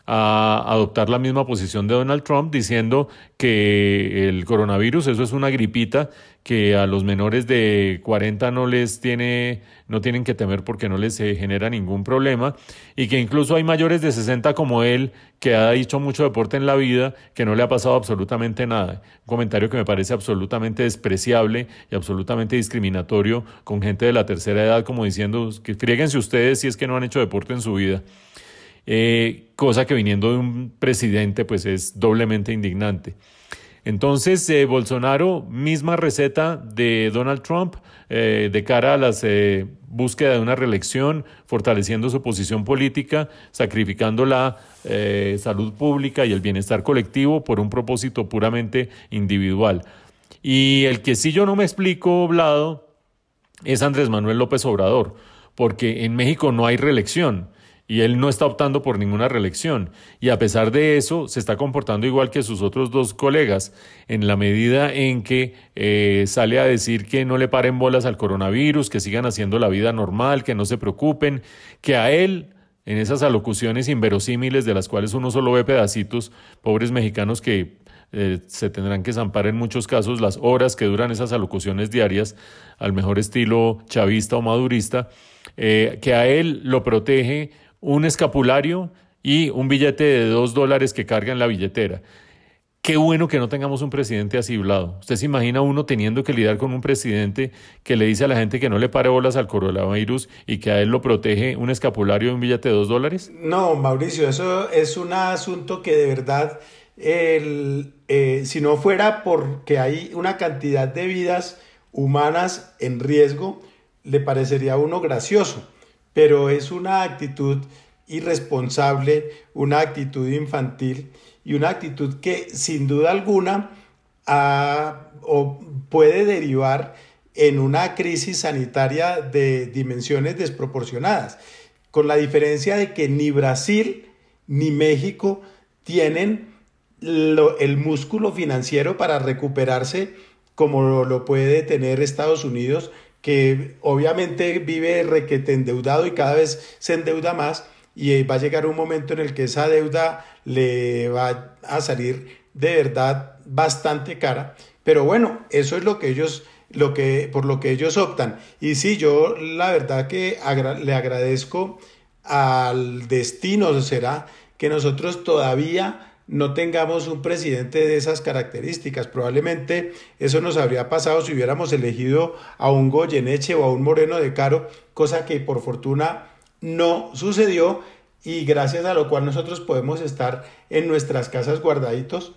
a adoptar la misma posición de Donald Trump diciendo que el coronavirus, eso es una gripita que a los menores de 40 no les tiene, no tienen que temer porque no les genera ningún problema y que incluso hay mayores de 60 como él que ha dicho mucho deporte en la vida que no le ha pasado absolutamente nada. Un comentario que me parece absolutamente despreciable y absolutamente discriminatorio con gente de la tercera edad como diciendo que frieguense ustedes si es que no han hecho deporte en su vida. Eh, cosa que viniendo de un presidente pues es doblemente indignante. Entonces, eh, Bolsonaro, misma receta de Donald Trump eh, de cara a la eh, búsqueda de una reelección, fortaleciendo su posición política, sacrificando la salud pública y el bienestar colectivo por un propósito puramente individual. Y el que sí yo no me explico, Blado, es Andrés Manuel López Obrador, porque en México no hay reelección y él no está optando por ninguna reelección. Y a pesar de eso, se está comportando igual que sus otros dos colegas, en la medida en que eh, sale a decir que no le paren bolas al coronavirus, que sigan haciendo la vida normal, que no se preocupen, que a él, en esas alocuciones inverosímiles de las cuales uno solo ve pedacitos, pobres mexicanos que eh, se tendrán que zampar en muchos casos las horas que duran esas alocuciones diarias, al mejor estilo chavista o madurista, eh, que a él lo protege un escapulario y un billete de dos dólares que carga en la billetera. Qué bueno que no tengamos un presidente así, Blado. ¿Usted se imagina uno teniendo que lidiar con un presidente que le dice a la gente que no le pare bolas al coronavirus y que a él lo protege un escapulario y un billete de dos dólares? No, Mauricio, eso es un asunto que de verdad, eh, si no fuera porque hay una cantidad de vidas humanas en riesgo, le parecería a uno gracioso pero es una actitud irresponsable, una actitud infantil y una actitud que sin duda alguna puede derivar en una crisis sanitaria de dimensiones desproporcionadas, con la diferencia de que ni Brasil ni México tienen el músculo financiero para recuperarse como lo puede tener Estados Unidos que obviamente vive requete endeudado y cada vez se endeuda más y va a llegar un momento en el que esa deuda le va a salir de verdad bastante cara. Pero bueno, eso es lo que ellos, lo que, por lo que ellos optan. Y sí, yo la verdad que le agradezco al destino, será que nosotros todavía no tengamos un presidente de esas características. Probablemente eso nos habría pasado si hubiéramos elegido a un Goyeneche o a un Moreno de Caro, cosa que por fortuna no sucedió y gracias a lo cual nosotros podemos estar en nuestras casas guardaditos,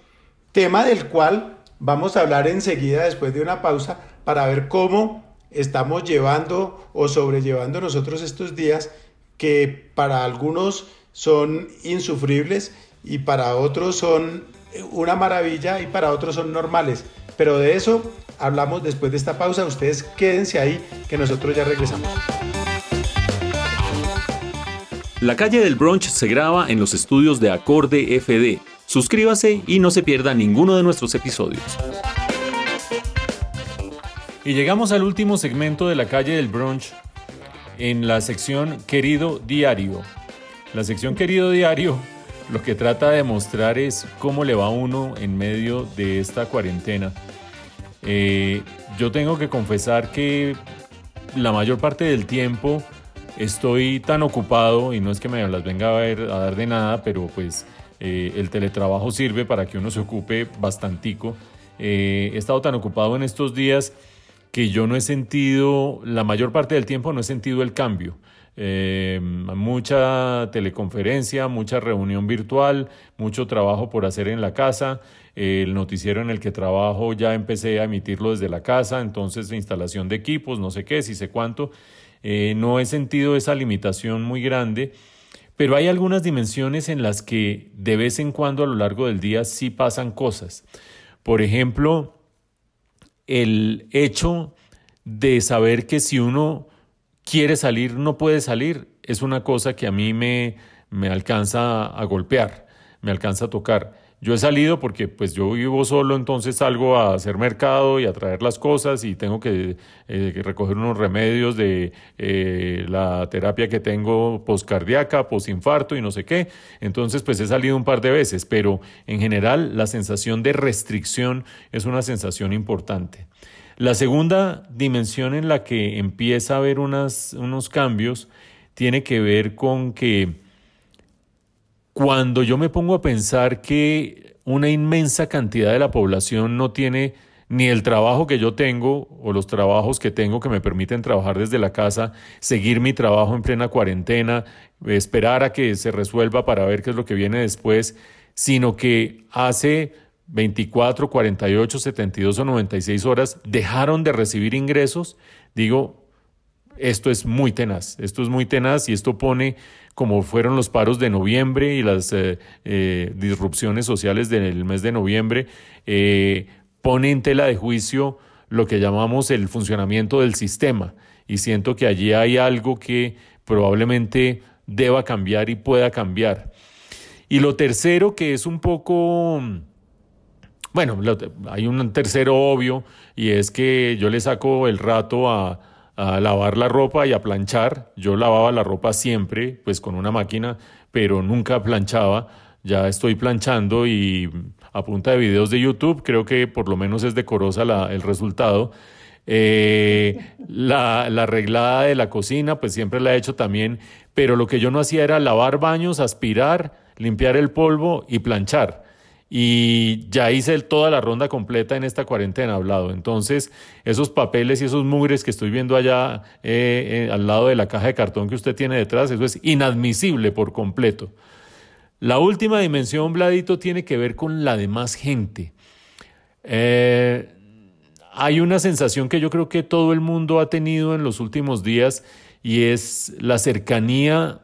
tema del cual vamos a hablar enseguida después de una pausa para ver cómo estamos llevando o sobrellevando nosotros estos días que para algunos son insufribles y para otros son una maravilla y para otros son normales. Pero de eso hablamos después de esta pausa. Ustedes quédense ahí que nosotros ya regresamos. La calle del brunch se graba en los estudios de Acorde FD. Suscríbase y no se pierda ninguno de nuestros episodios. Y llegamos al último segmento de la calle del brunch en la sección Querido Diario. La sección Querido Diario lo que trata de mostrar es cómo le va uno en medio de esta cuarentena. Eh, yo tengo que confesar que la mayor parte del tiempo estoy tan ocupado y no es que me las venga a, ver, a dar de nada, pero pues eh, el teletrabajo sirve para que uno se ocupe bastantico. Eh, he estado tan ocupado en estos días que yo no he sentido, la mayor parte del tiempo no he sentido el cambio. Eh, mucha teleconferencia, mucha reunión virtual, mucho trabajo por hacer en la casa. el noticiero en el que trabajo ya empecé a emitirlo desde la casa, entonces instalación de equipos, no sé qué, si sé cuánto. Eh, no he sentido esa limitación muy grande, pero hay algunas dimensiones en las que de vez en cuando a lo largo del día sí pasan cosas. Por ejemplo, el hecho de saber que si uno quiere salir, no puede salir, es una cosa que a mí me, me alcanza a golpear. me alcanza a tocar. Yo he salido porque pues yo vivo solo, entonces salgo a hacer mercado y a traer las cosas y tengo que eh, recoger unos remedios de eh, la terapia que tengo poscardíaca, posinfarto y no sé qué. Entonces pues he salido un par de veces, pero en general la sensación de restricción es una sensación importante. La segunda dimensión en la que empieza a haber unos cambios tiene que ver con que cuando yo me pongo a pensar que una inmensa cantidad de la población no tiene ni el trabajo que yo tengo o los trabajos que tengo que me permiten trabajar desde la casa, seguir mi trabajo en plena cuarentena, esperar a que se resuelva para ver qué es lo que viene después, sino que hace 24, 48, 72 o 96 horas dejaron de recibir ingresos, digo, esto es muy tenaz, esto es muy tenaz y esto pone como fueron los paros de noviembre y las eh, eh, disrupciones sociales del mes de noviembre, eh, pone en tela de juicio lo que llamamos el funcionamiento del sistema. Y siento que allí hay algo que probablemente deba cambiar y pueda cambiar. Y lo tercero que es un poco... Bueno, hay un tercero obvio y es que yo le saco el rato a, lavar la ropa y a planchar. Yo lavaba la ropa siempre, pues con una máquina, pero nunca planchaba. Ya estoy planchando y a punta de videos de YouTube creo que por lo menos es decorosa la, el resultado. Eh, la, la arreglada de la cocina, pues siempre la he hecho también, pero lo que yo no hacía era lavar baños, aspirar, limpiar el polvo y planchar y ya hice toda la ronda completa en esta cuarentena hablado. Entonces, esos papeles y esos mugres que estoy viendo allá eh, eh, al lado de la caja de cartón que usted tiene detrás, eso es inadmisible por completo. La última dimensión, Bladito, tiene que ver con la demás gente. Eh, hay una sensación que yo creo que todo el mundo ha tenido en los últimos días y es la cercanía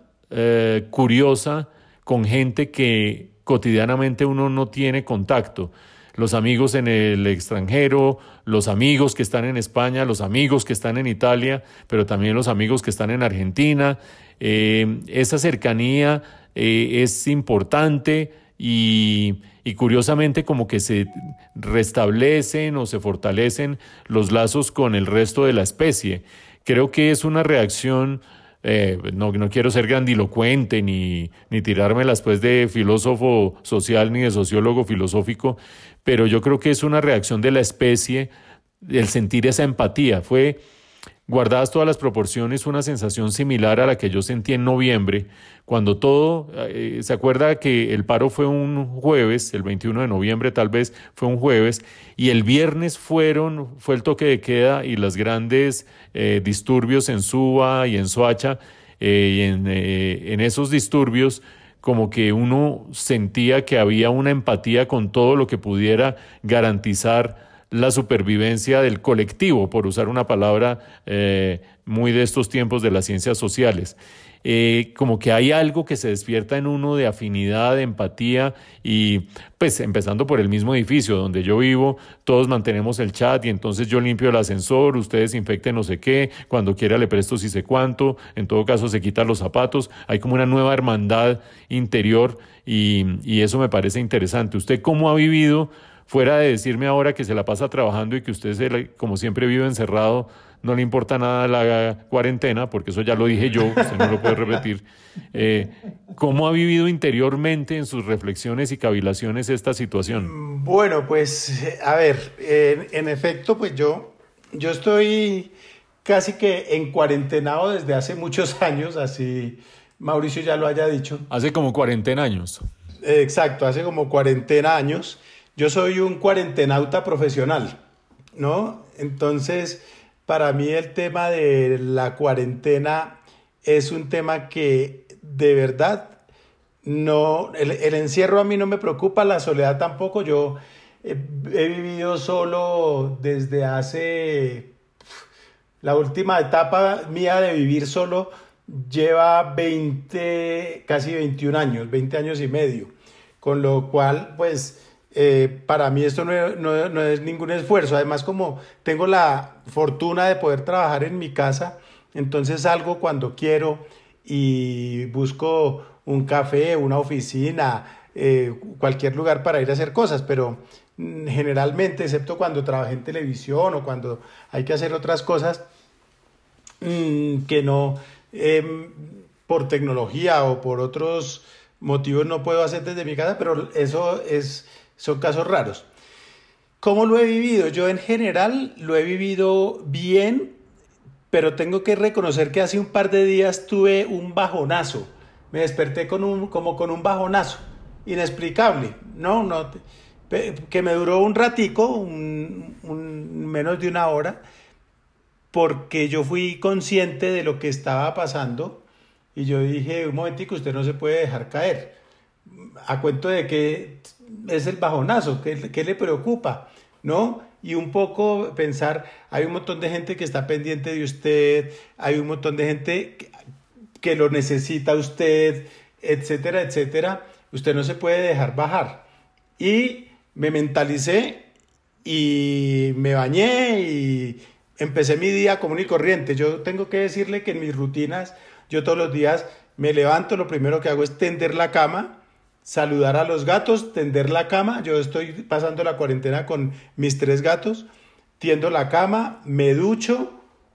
curiosa con gente que cotidianamente uno no tiene contacto. Los amigos en el extranjero, los amigos que están en España, los amigos que están en Italia, pero también los amigos que están en Argentina. Eh, esa cercanía eh, es importante y, y curiosamente como que se restablecen o se fortalecen los lazos con el resto de la especie. Creo que es una reacción eh, no, no, quiero ser grandilocuente ni, ni tirármelas pues de filósofo social ni de sociólogo filosófico, pero yo creo que es una reacción de la especie el sentir esa empatía. Fue Guardadas todas las proporciones, una sensación similar a la que yo sentí en noviembre, cuando todo, eh, se acuerda que el paro fue un jueves, el 21 de noviembre tal vez fue un jueves, y el viernes fueron, fue el toque de queda y los grandes eh, disturbios en Suba y en Soacha, eh, y en, en esos disturbios como que uno sentía que había una empatía con todo lo que pudiera garantizar la supervivencia del colectivo, por usar una palabra eh, muy de estos tiempos de las ciencias sociales. Eh, como que hay algo que se despierta en uno de afinidad, de empatía y pues empezando por el mismo edificio donde yo vivo, todos mantenemos el chat y entonces yo limpio el ascensor, ustedes infecten no sé qué, cuando quiera le presto si sé cuánto, en todo caso se quitan los zapatos, hay como una nueva hermandad interior y, y eso me parece interesante. ¿Usted cómo ha vivido? Fuera de decirme ahora que se la pasa trabajando y que usted, como siempre, vive encerrado, no le importa nada la cuarentena, porque eso ya lo dije yo, usted no lo puede repetir. Eh, ¿Cómo ha vivido interiormente en sus reflexiones y cavilaciones esta situación? Bueno, pues, a ver, en, efecto, pues yo, yo estoy casi que en cuarentenado desde hace muchos años, así Mauricio ya lo haya dicho. Hace como cuarentena años. Exacto, hace como cuarentena años. Yo soy un cuarentenauta profesional, ¿no? Entonces, para mí el tema de la cuarentena es un tema que de verdad no, el, encierro a mí no me preocupa, la soledad tampoco. Yo he, he vivido solo desde hace la última etapa mía de vivir solo lleva 20, casi 21 años, 20 años y medio. Con lo cual, pues eh, para mí esto no, es ningún esfuerzo. Además, como tengo la fortuna de poder trabajar en mi casa, entonces salgo cuando quiero y busco un café, una oficina, eh, cualquier lugar para ir a hacer cosas, pero mm, generalmente, excepto cuando trabajé en televisión o cuando hay que hacer otras cosas mm, que no, em, por tecnología o por otros motivos no puedo hacer desde mi casa, pero eso es, son casos raros. ¿Cómo lo he vivido? Yo en general lo he vivido bien, pero tengo que reconocer que hace un par de días tuve un bajonazo. Me desperté con un, como con un bajonazo, inexplicable, ¿no? no que me duró un ratico, un, menos de una hora, porque yo fui consciente de lo que estaba pasando y yo dije, un momentico, usted no se puede dejar caer. A cuento de que es el bajonazo, ¿qué, qué le preocupa? ¿No? y un poco pensar, hay un montón de gente que está pendiente de usted, hay un montón de gente que, lo necesita usted, etcétera, etcétera. Usted no se puede dejar bajar. Y me mentalicé y me bañé y empecé mi día común y corriente. Yo tengo que decirle que en mis rutinas, yo todos los días me levanto, lo primero que hago es tender la cama, saludar a los gatos, tender la cama. Yo estoy pasando la cuarentena con mis tres gatos. Tiendo la cama, me ducho,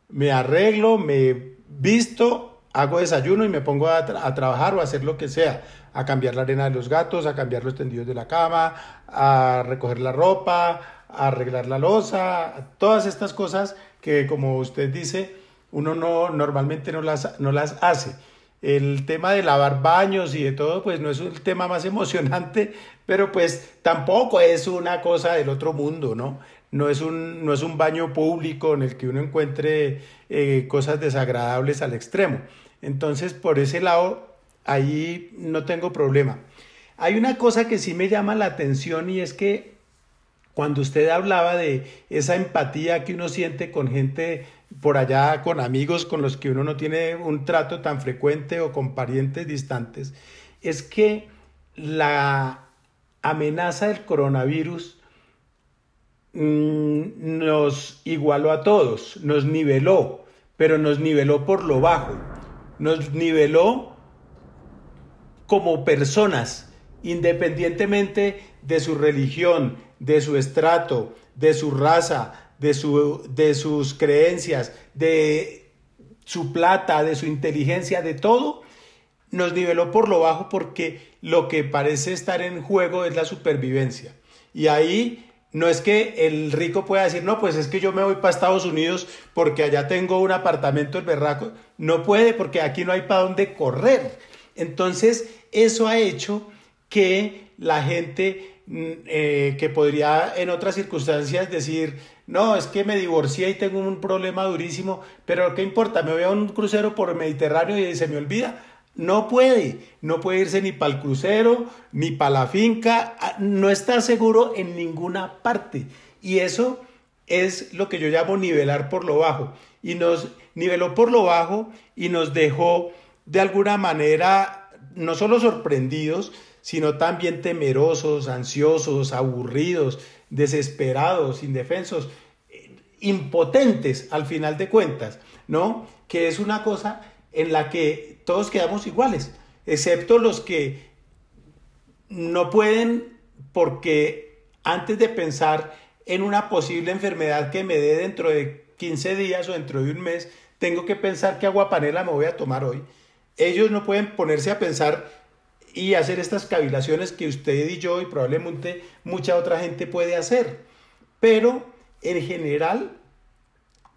me arreglo, me visto, hago desayuno y me pongo a, trabajar o a hacer lo que sea. A cambiar la arena de los gatos, a cambiar los tendidos de la cama, a recoger la ropa, a arreglar la losa, todas estas cosas que como usted dice, uno no normalmente no las, no las hace el tema de lavar baños y de todo, pues no es el tema más emocionante, pero pues tampoco es una cosa del otro mundo, ¿no? No es un, no es un baño público en el que uno encuentre eh, cosas desagradables al extremo. Entonces, por ese lado, ahí no tengo problema. Hay una cosa que sí me llama la atención y es que cuando usted hablaba de esa empatía que uno siente con gente por allá, con amigos con los que uno no tiene un trato tan frecuente o con parientes distantes, es que la amenaza del coronavirus mm, nos igualó a todos, nos niveló, pero nos niveló por lo bajo, nos niveló como personas, independientemente de su religión, de su estrato, de su raza, de, su, de sus creencias, de su plata, de su inteligencia, de todo, nos niveló por lo bajo porque lo que parece estar en juego es la supervivencia. Y ahí no es que el rico pueda decir, no, pues es que yo me voy para Estados Unidos porque allá tengo un apartamento el berraco. No puede porque aquí no hay para dónde correr. Entonces, eso ha hecho que la gente Mm, eh, que podría en otras circunstancias decir, no, es que me divorcié y tengo un problema durísimo, pero ¿qué importa? Me voy a un crucero por el Mediterráneo y se me olvida. No puede, no puede irse ni para el crucero, ni para la finca, ah, no está seguro en ninguna parte. Y eso es lo que yo llamo nivelar por lo bajo. Y nos niveló por lo bajo y nos dejó de alguna manera no solo sorprendidos, sino también temerosos, ansiosos, aburridos, desesperados, indefensos, impotentes al final de cuentas, ¿no? Que es una cosa en la que todos quedamos iguales, excepto los que no pueden porque antes de pensar en una posible enfermedad que me dé dentro de 15 días o dentro de un mes, tengo que pensar qué agua panela me voy a tomar hoy. Ellos no pueden ponerse a pensar y hacer estas cavilaciones que usted y yo y probablemente mucha otra gente puede hacer. Pero en general,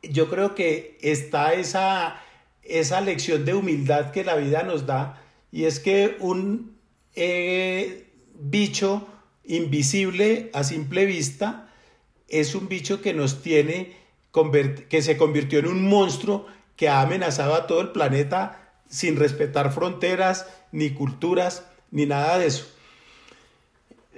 yo creo que está esa, esa lección de humildad que la vida nos da y es que un eh, bicho invisible a simple vista es un bicho que nos tiene, que se convirtió en un monstruo que ha amenazado a todo el planeta sin respetar fronteras, ni culturas, ni nada de eso.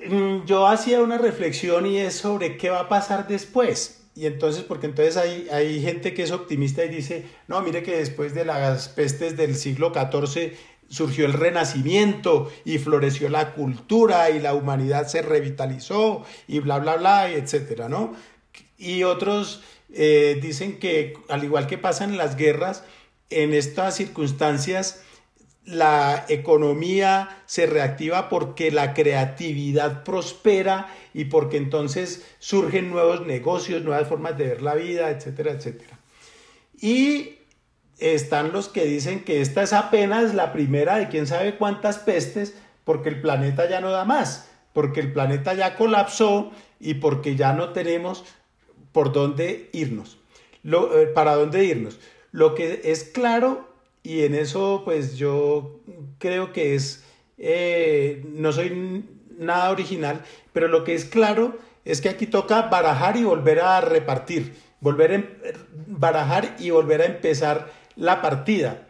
Mm, yo hacía una reflexión y es sobre qué va a pasar después. Y entonces, porque entonces hay, hay gente que es optimista y dice, no, mire que después de las pestes del siglo XIV surgió el renacimiento y floreció la cultura y la humanidad se revitalizó y bla, bla, bla, etcétera, ¿no? Y otros eh, dicen que, al igual que pasa en las guerras, en estas circunstancias la economía se reactiva porque la creatividad prospera y porque entonces surgen nuevos negocios, nuevas formas de ver la vida, etcétera, etcétera. Y están los que dicen que esta es apenas la primera de quién sabe cuántas pestes porque el planeta ya no da más, porque el planeta ya colapsó y porque ya no tenemos por dónde irnos, eh, para dónde irnos. Lo que es claro y en eso pues yo creo que es, eh, no soy nada original, pero lo que es claro es que aquí toca barajar y volver a repartir, volver em, barajar y volver a empezar la partida.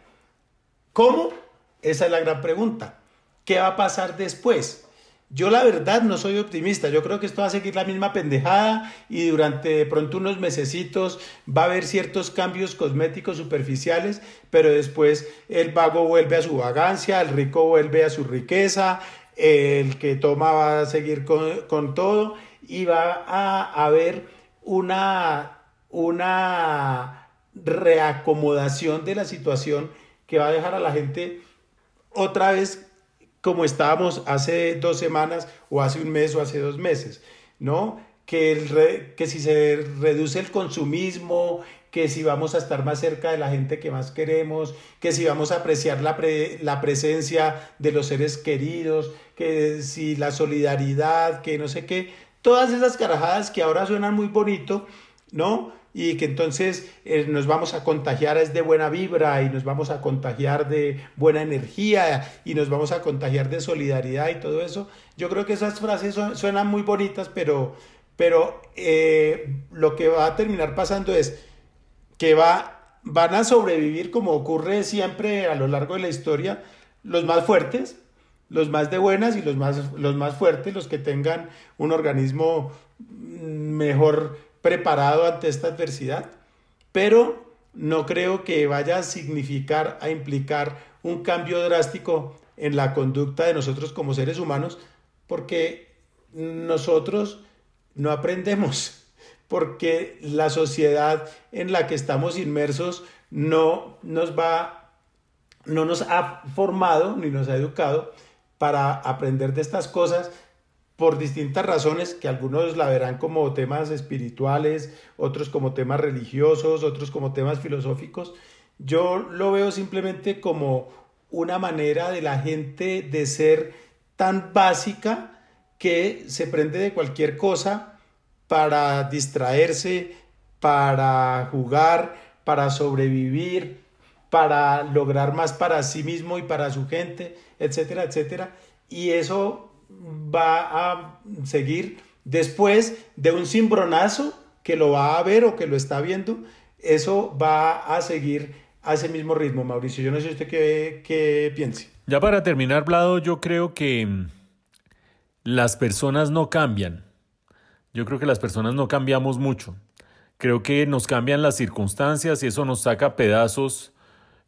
¿Cómo? Esa es la gran pregunta. ¿Qué va a pasar después? Yo la verdad no soy optimista, yo creo que esto va a seguir la misma pendejada y durante pronto unos mesecitos va a haber ciertos cambios cosméticos superficiales, pero después el vago vuelve a su vagancia, el rico vuelve a su riqueza, el que toma va a seguir con, todo y va a haber una, una reacomodación de la situación que va a dejar a la gente otra vez como estábamos hace dos semanas o hace un mes o hace dos meses, ¿no? Que, si se reduce el consumismo, que si vamos a estar más cerca de la gente que más queremos, que si vamos a apreciar la, la presencia de los seres queridos, que si la solidaridad, que no sé qué, todas esas carajadas que ahora suenan muy bonito, ¿no? Y que entonces eh, nos vamos a contagiar es de buena vibra y nos vamos a contagiar de buena energía y nos vamos a contagiar de solidaridad y todo eso. Yo creo que esas frases suenan muy bonitas, pero, pero eh, lo que va a terminar pasando es que va, van a sobrevivir como ocurre siempre a lo largo de la historia los más fuertes, los más de buenas y los más, los más fuertes, los que tengan un organismo mejor preparado ante esta adversidad, pero no creo que vaya a significar, a implicar un cambio drástico en la conducta de nosotros como seres humanos, porque nosotros no aprendemos, porque la sociedad en la que estamos inmersos no nos va, no nos ha formado ni nos ha educado para aprender de estas cosas por distintas razones que algunos la verán como temas espirituales, otros como temas religiosos, otros como temas filosóficos. Yo lo veo simplemente como una manera de la gente de ser tan básica que se prende de cualquier cosa para distraerse, para jugar, para sobrevivir, para lograr más para sí mismo y para su gente, etcétera, etcétera. Y eso va a seguir después de un cimbronazo que lo va a ver o que lo está viendo, eso va a seguir a ese mismo ritmo, Mauricio. Yo no sé usted qué, qué piense. Ya para terminar, Blado, yo creo que mm, las personas no cambian. Yo creo que las personas no cambiamos mucho. Creo que nos cambian las circunstancias y eso nos saca pedazos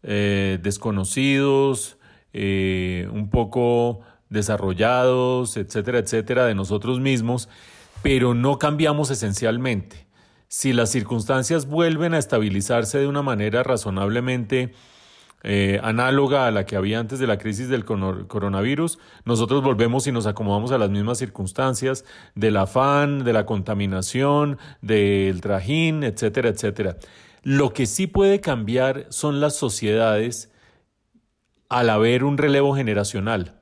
eh, desconocidos, eh, un poco desarrollados, etcétera, etcétera, de nosotros mismos, pero no cambiamos esencialmente. Si las circunstancias vuelven a estabilizarse de una manera razonablemente eh, análoga a la que había antes de la crisis del coronavirus, nosotros volvemos y nos acomodamos a las mismas circunstancias del afán, de la contaminación, del trajín, etcétera, etcétera. Lo que sí puede cambiar son las sociedades al haber un relevo generacional.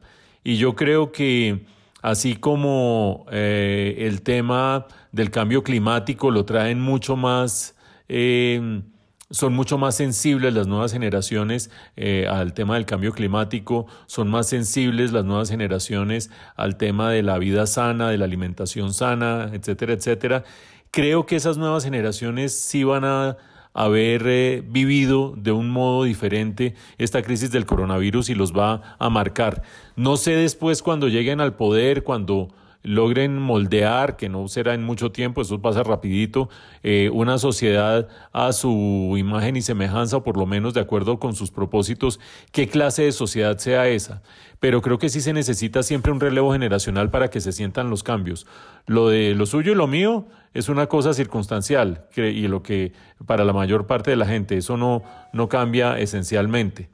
Y yo creo que así como eh, el tema del cambio climático lo traen mucho más, eh, son mucho más sensibles las nuevas generaciones eh, al tema del cambio climático, son más sensibles las nuevas generaciones al tema de la vida sana, de la alimentación sana, etcétera, etcétera. Creo que esas nuevas generaciones sí van a haber eh, vivido de un modo diferente esta crisis del coronavirus y los va a marcar. No sé después cuando lleguen al poder, cuando logren moldear, que no será en mucho tiempo, eso pasa rapidito, eh, una sociedad a su imagen y semejanza, o por lo menos de acuerdo con sus propósitos, qué clase de sociedad sea esa. Pero creo que sí se necesita siempre un relevo generacional para que se sientan los cambios. Lo de lo suyo y lo mío es una cosa circunstancial y lo que para la mayor parte de la gente eso no, no cambia esencialmente.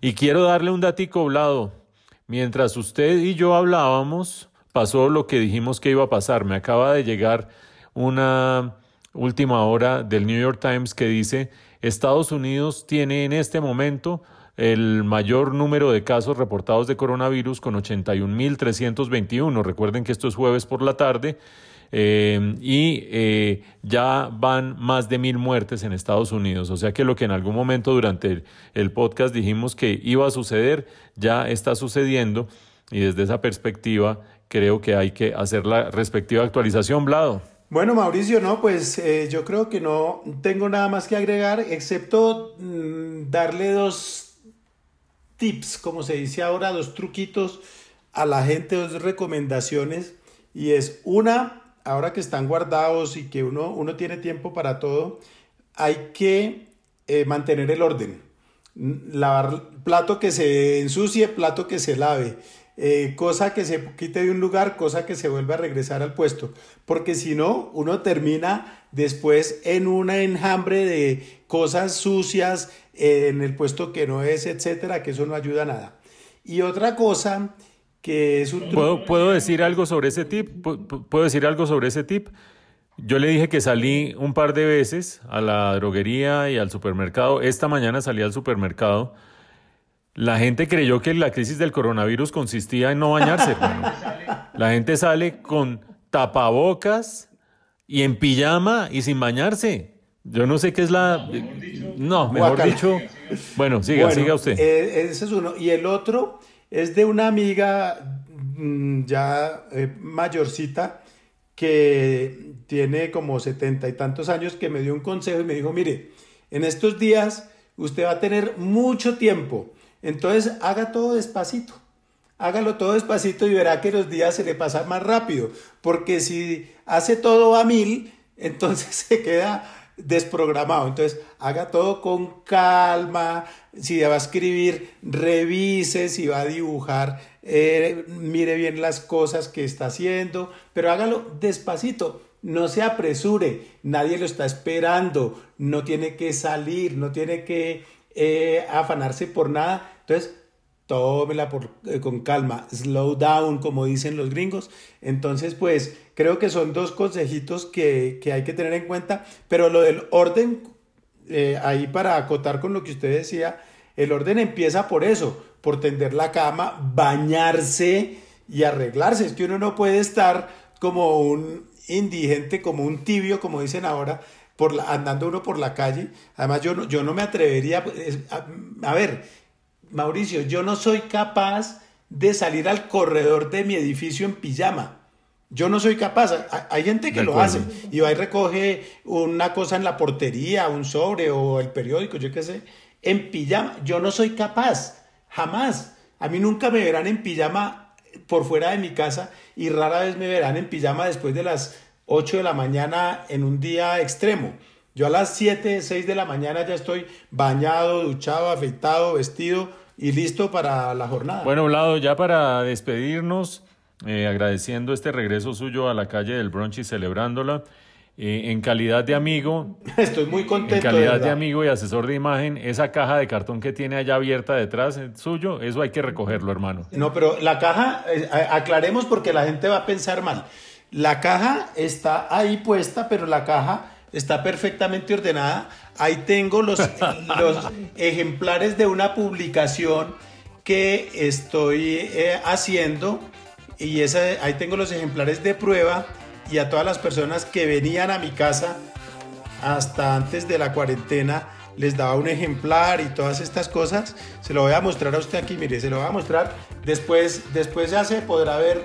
Y quiero darle un datico, Blado. Mientras usted y yo hablábamos, pasó lo que dijimos que iba a pasar. Me acaba de llegar una última hora del New York Times que dice Estados Unidos tiene en este momento el mayor número de casos reportados de coronavirus con 81.321. Recuerden que esto es jueves por la tarde. Eh, y eh, ya van más de mil muertes en Estados Unidos. O sea que lo que en algún momento durante el podcast dijimos que iba a suceder, ya está sucediendo. Y desde esa perspectiva creo que hay que hacer la respectiva actualización, Blado. Bueno, Mauricio, no, pues eh, yo creo que no tengo nada más que agregar, excepto mm, darle dos tips, como se dice ahora, dos truquitos a la gente, dos recomendaciones. Y es una, ahora que están guardados y que uno, uno tiene tiempo para todo, hay que eh, mantener el orden. Lavar plato que se ensucie, plato que se lave eh, cosa que se quite de un lugar, cosa que se vuelva a regresar al puesto, porque si no, uno termina después en una enjambre de cosas sucias eh, en el puesto que no es, etcétera, que eso no ayuda a nada. Y otra cosa que es un... ¿Puedo, ¿Puedo decir algo sobre ese tip? ¿Puedo decir algo sobre ese tip? Yo le dije que salí un par de veces a la droguería y al supermercado. Esta mañana salí al supermercado la gente creyó que la crisis del coronavirus consistía en no bañarse, La gente sale con tapabocas y en pijama y sin bañarse. Yo no sé qué es la... No, mejor dicho... Bueno, siga, siga usted. Eh, ese es uno. Y el otro es de una amiga mm, ya eh, mayorcita que tiene como setenta y tantos años que me dio un consejo y me dijo, mire, en estos días usted va a tener mucho tiempo entonces haga todo despacito. Hágalo todo despacito y verá que los días se le pasan más rápido. Porque si hace todo a mil, entonces se queda desprogramado. Entonces, haga todo con calma. Si va a escribir, revise. Si va a dibujar, eh, mire bien las cosas que está haciendo. Pero hágalo despacito. No se apresure. Nadie lo está esperando. No tiene que salir. No tiene que eh, afanarse por nada. Entonces, tómela por, eh, con calma, slow down, como dicen los gringos. Entonces, pues creo que son dos consejitos que, hay que tener en cuenta, pero lo del orden, eh, ahí para acotar con lo que usted decía, el orden empieza por eso, por tender la cama, bañarse y arreglarse. Es que uno no puede estar como un indigente, como un tibio, como dicen ahora, andando uno por la calle. Además, yo no, yo no me atrevería, a, ver, Mauricio, yo no soy capaz de salir al corredor de mi edificio en pijama. Yo no soy capaz. Hay gente que lo hace y va y recoge una cosa en la portería, un sobre o el periódico, yo qué sé, en pijama. Yo no soy capaz, jamás. A mí nunca me verán en pijama por fuera de mi casa y rara vez me verán en pijama después de las 8 de la mañana en un día extremo. Yo a las 7, 6 de la mañana ya estoy bañado, duchado, afeitado, vestido y listo para la jornada. Bueno, Vlado, ya para despedirnos, eh, agradeciendo este regreso suyo a la calle del Brunch y celebrándola. Eh, en calidad de amigo. Estoy muy contento. En calidad de, amigo y asesor de imagen, esa caja de cartón que tiene allá abierta detrás eh, suyo, eso hay que recogerlo, hermano. No, pero la caja, aclaremos porque la gente va a pensar mal. La caja está ahí puesta, pero la caja está perfectamente ordenada. Ahí tengo los, los ejemplares de una publicación que estoy eh, haciendo y esa, ahí tengo los ejemplares de prueba y a todas las personas que venían a mi casa hasta antes de la cuarentena les daba un ejemplar y todas estas cosas. Se lo voy a mostrar a usted aquí, mire, se lo voy a mostrar. Después, después ya se podrá ver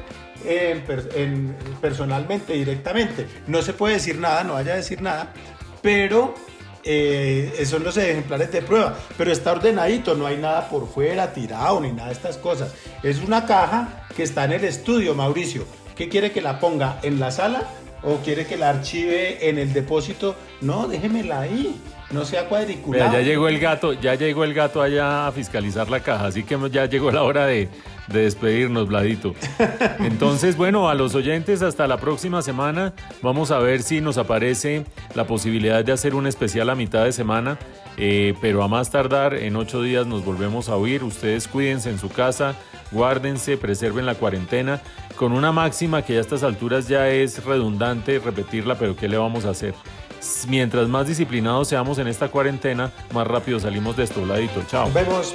en, personalmente, directamente. No se puede decir nada, no vaya a decir nada, pero eh, son los ejemplares de prueba. Pero está ordenadito, no hay nada por fuera, tirado, ni nada de estas cosas. Es una caja que está en el estudio, Mauricio. ¿Qué quiere que la ponga en la sala o quiere que la archive en el depósito? No, déjemela ahí no sea cuadriculado. ya llegó el gato, ya llegó el gato allá a fiscalizar la caja, así que ya llegó la hora de, de despedirnos, Vladito. Entonces, bueno, a los oyentes, hasta la próxima semana. Vamos a ver si nos aparece la posibilidad de hacer un especial a mitad de semana. Eh, pero a más tardar, en ocho días nos volvemos a oír. Ustedes cuídense en su casa, guárdense, preserven la cuarentena, con una máxima que a estas alturas ya es redundante repetirla, pero ¿qué le vamos a hacer? Mientras más disciplinados seamos en esta cuarentena, más rápido salimos de esto, Vladito. Chao. Nos vemos.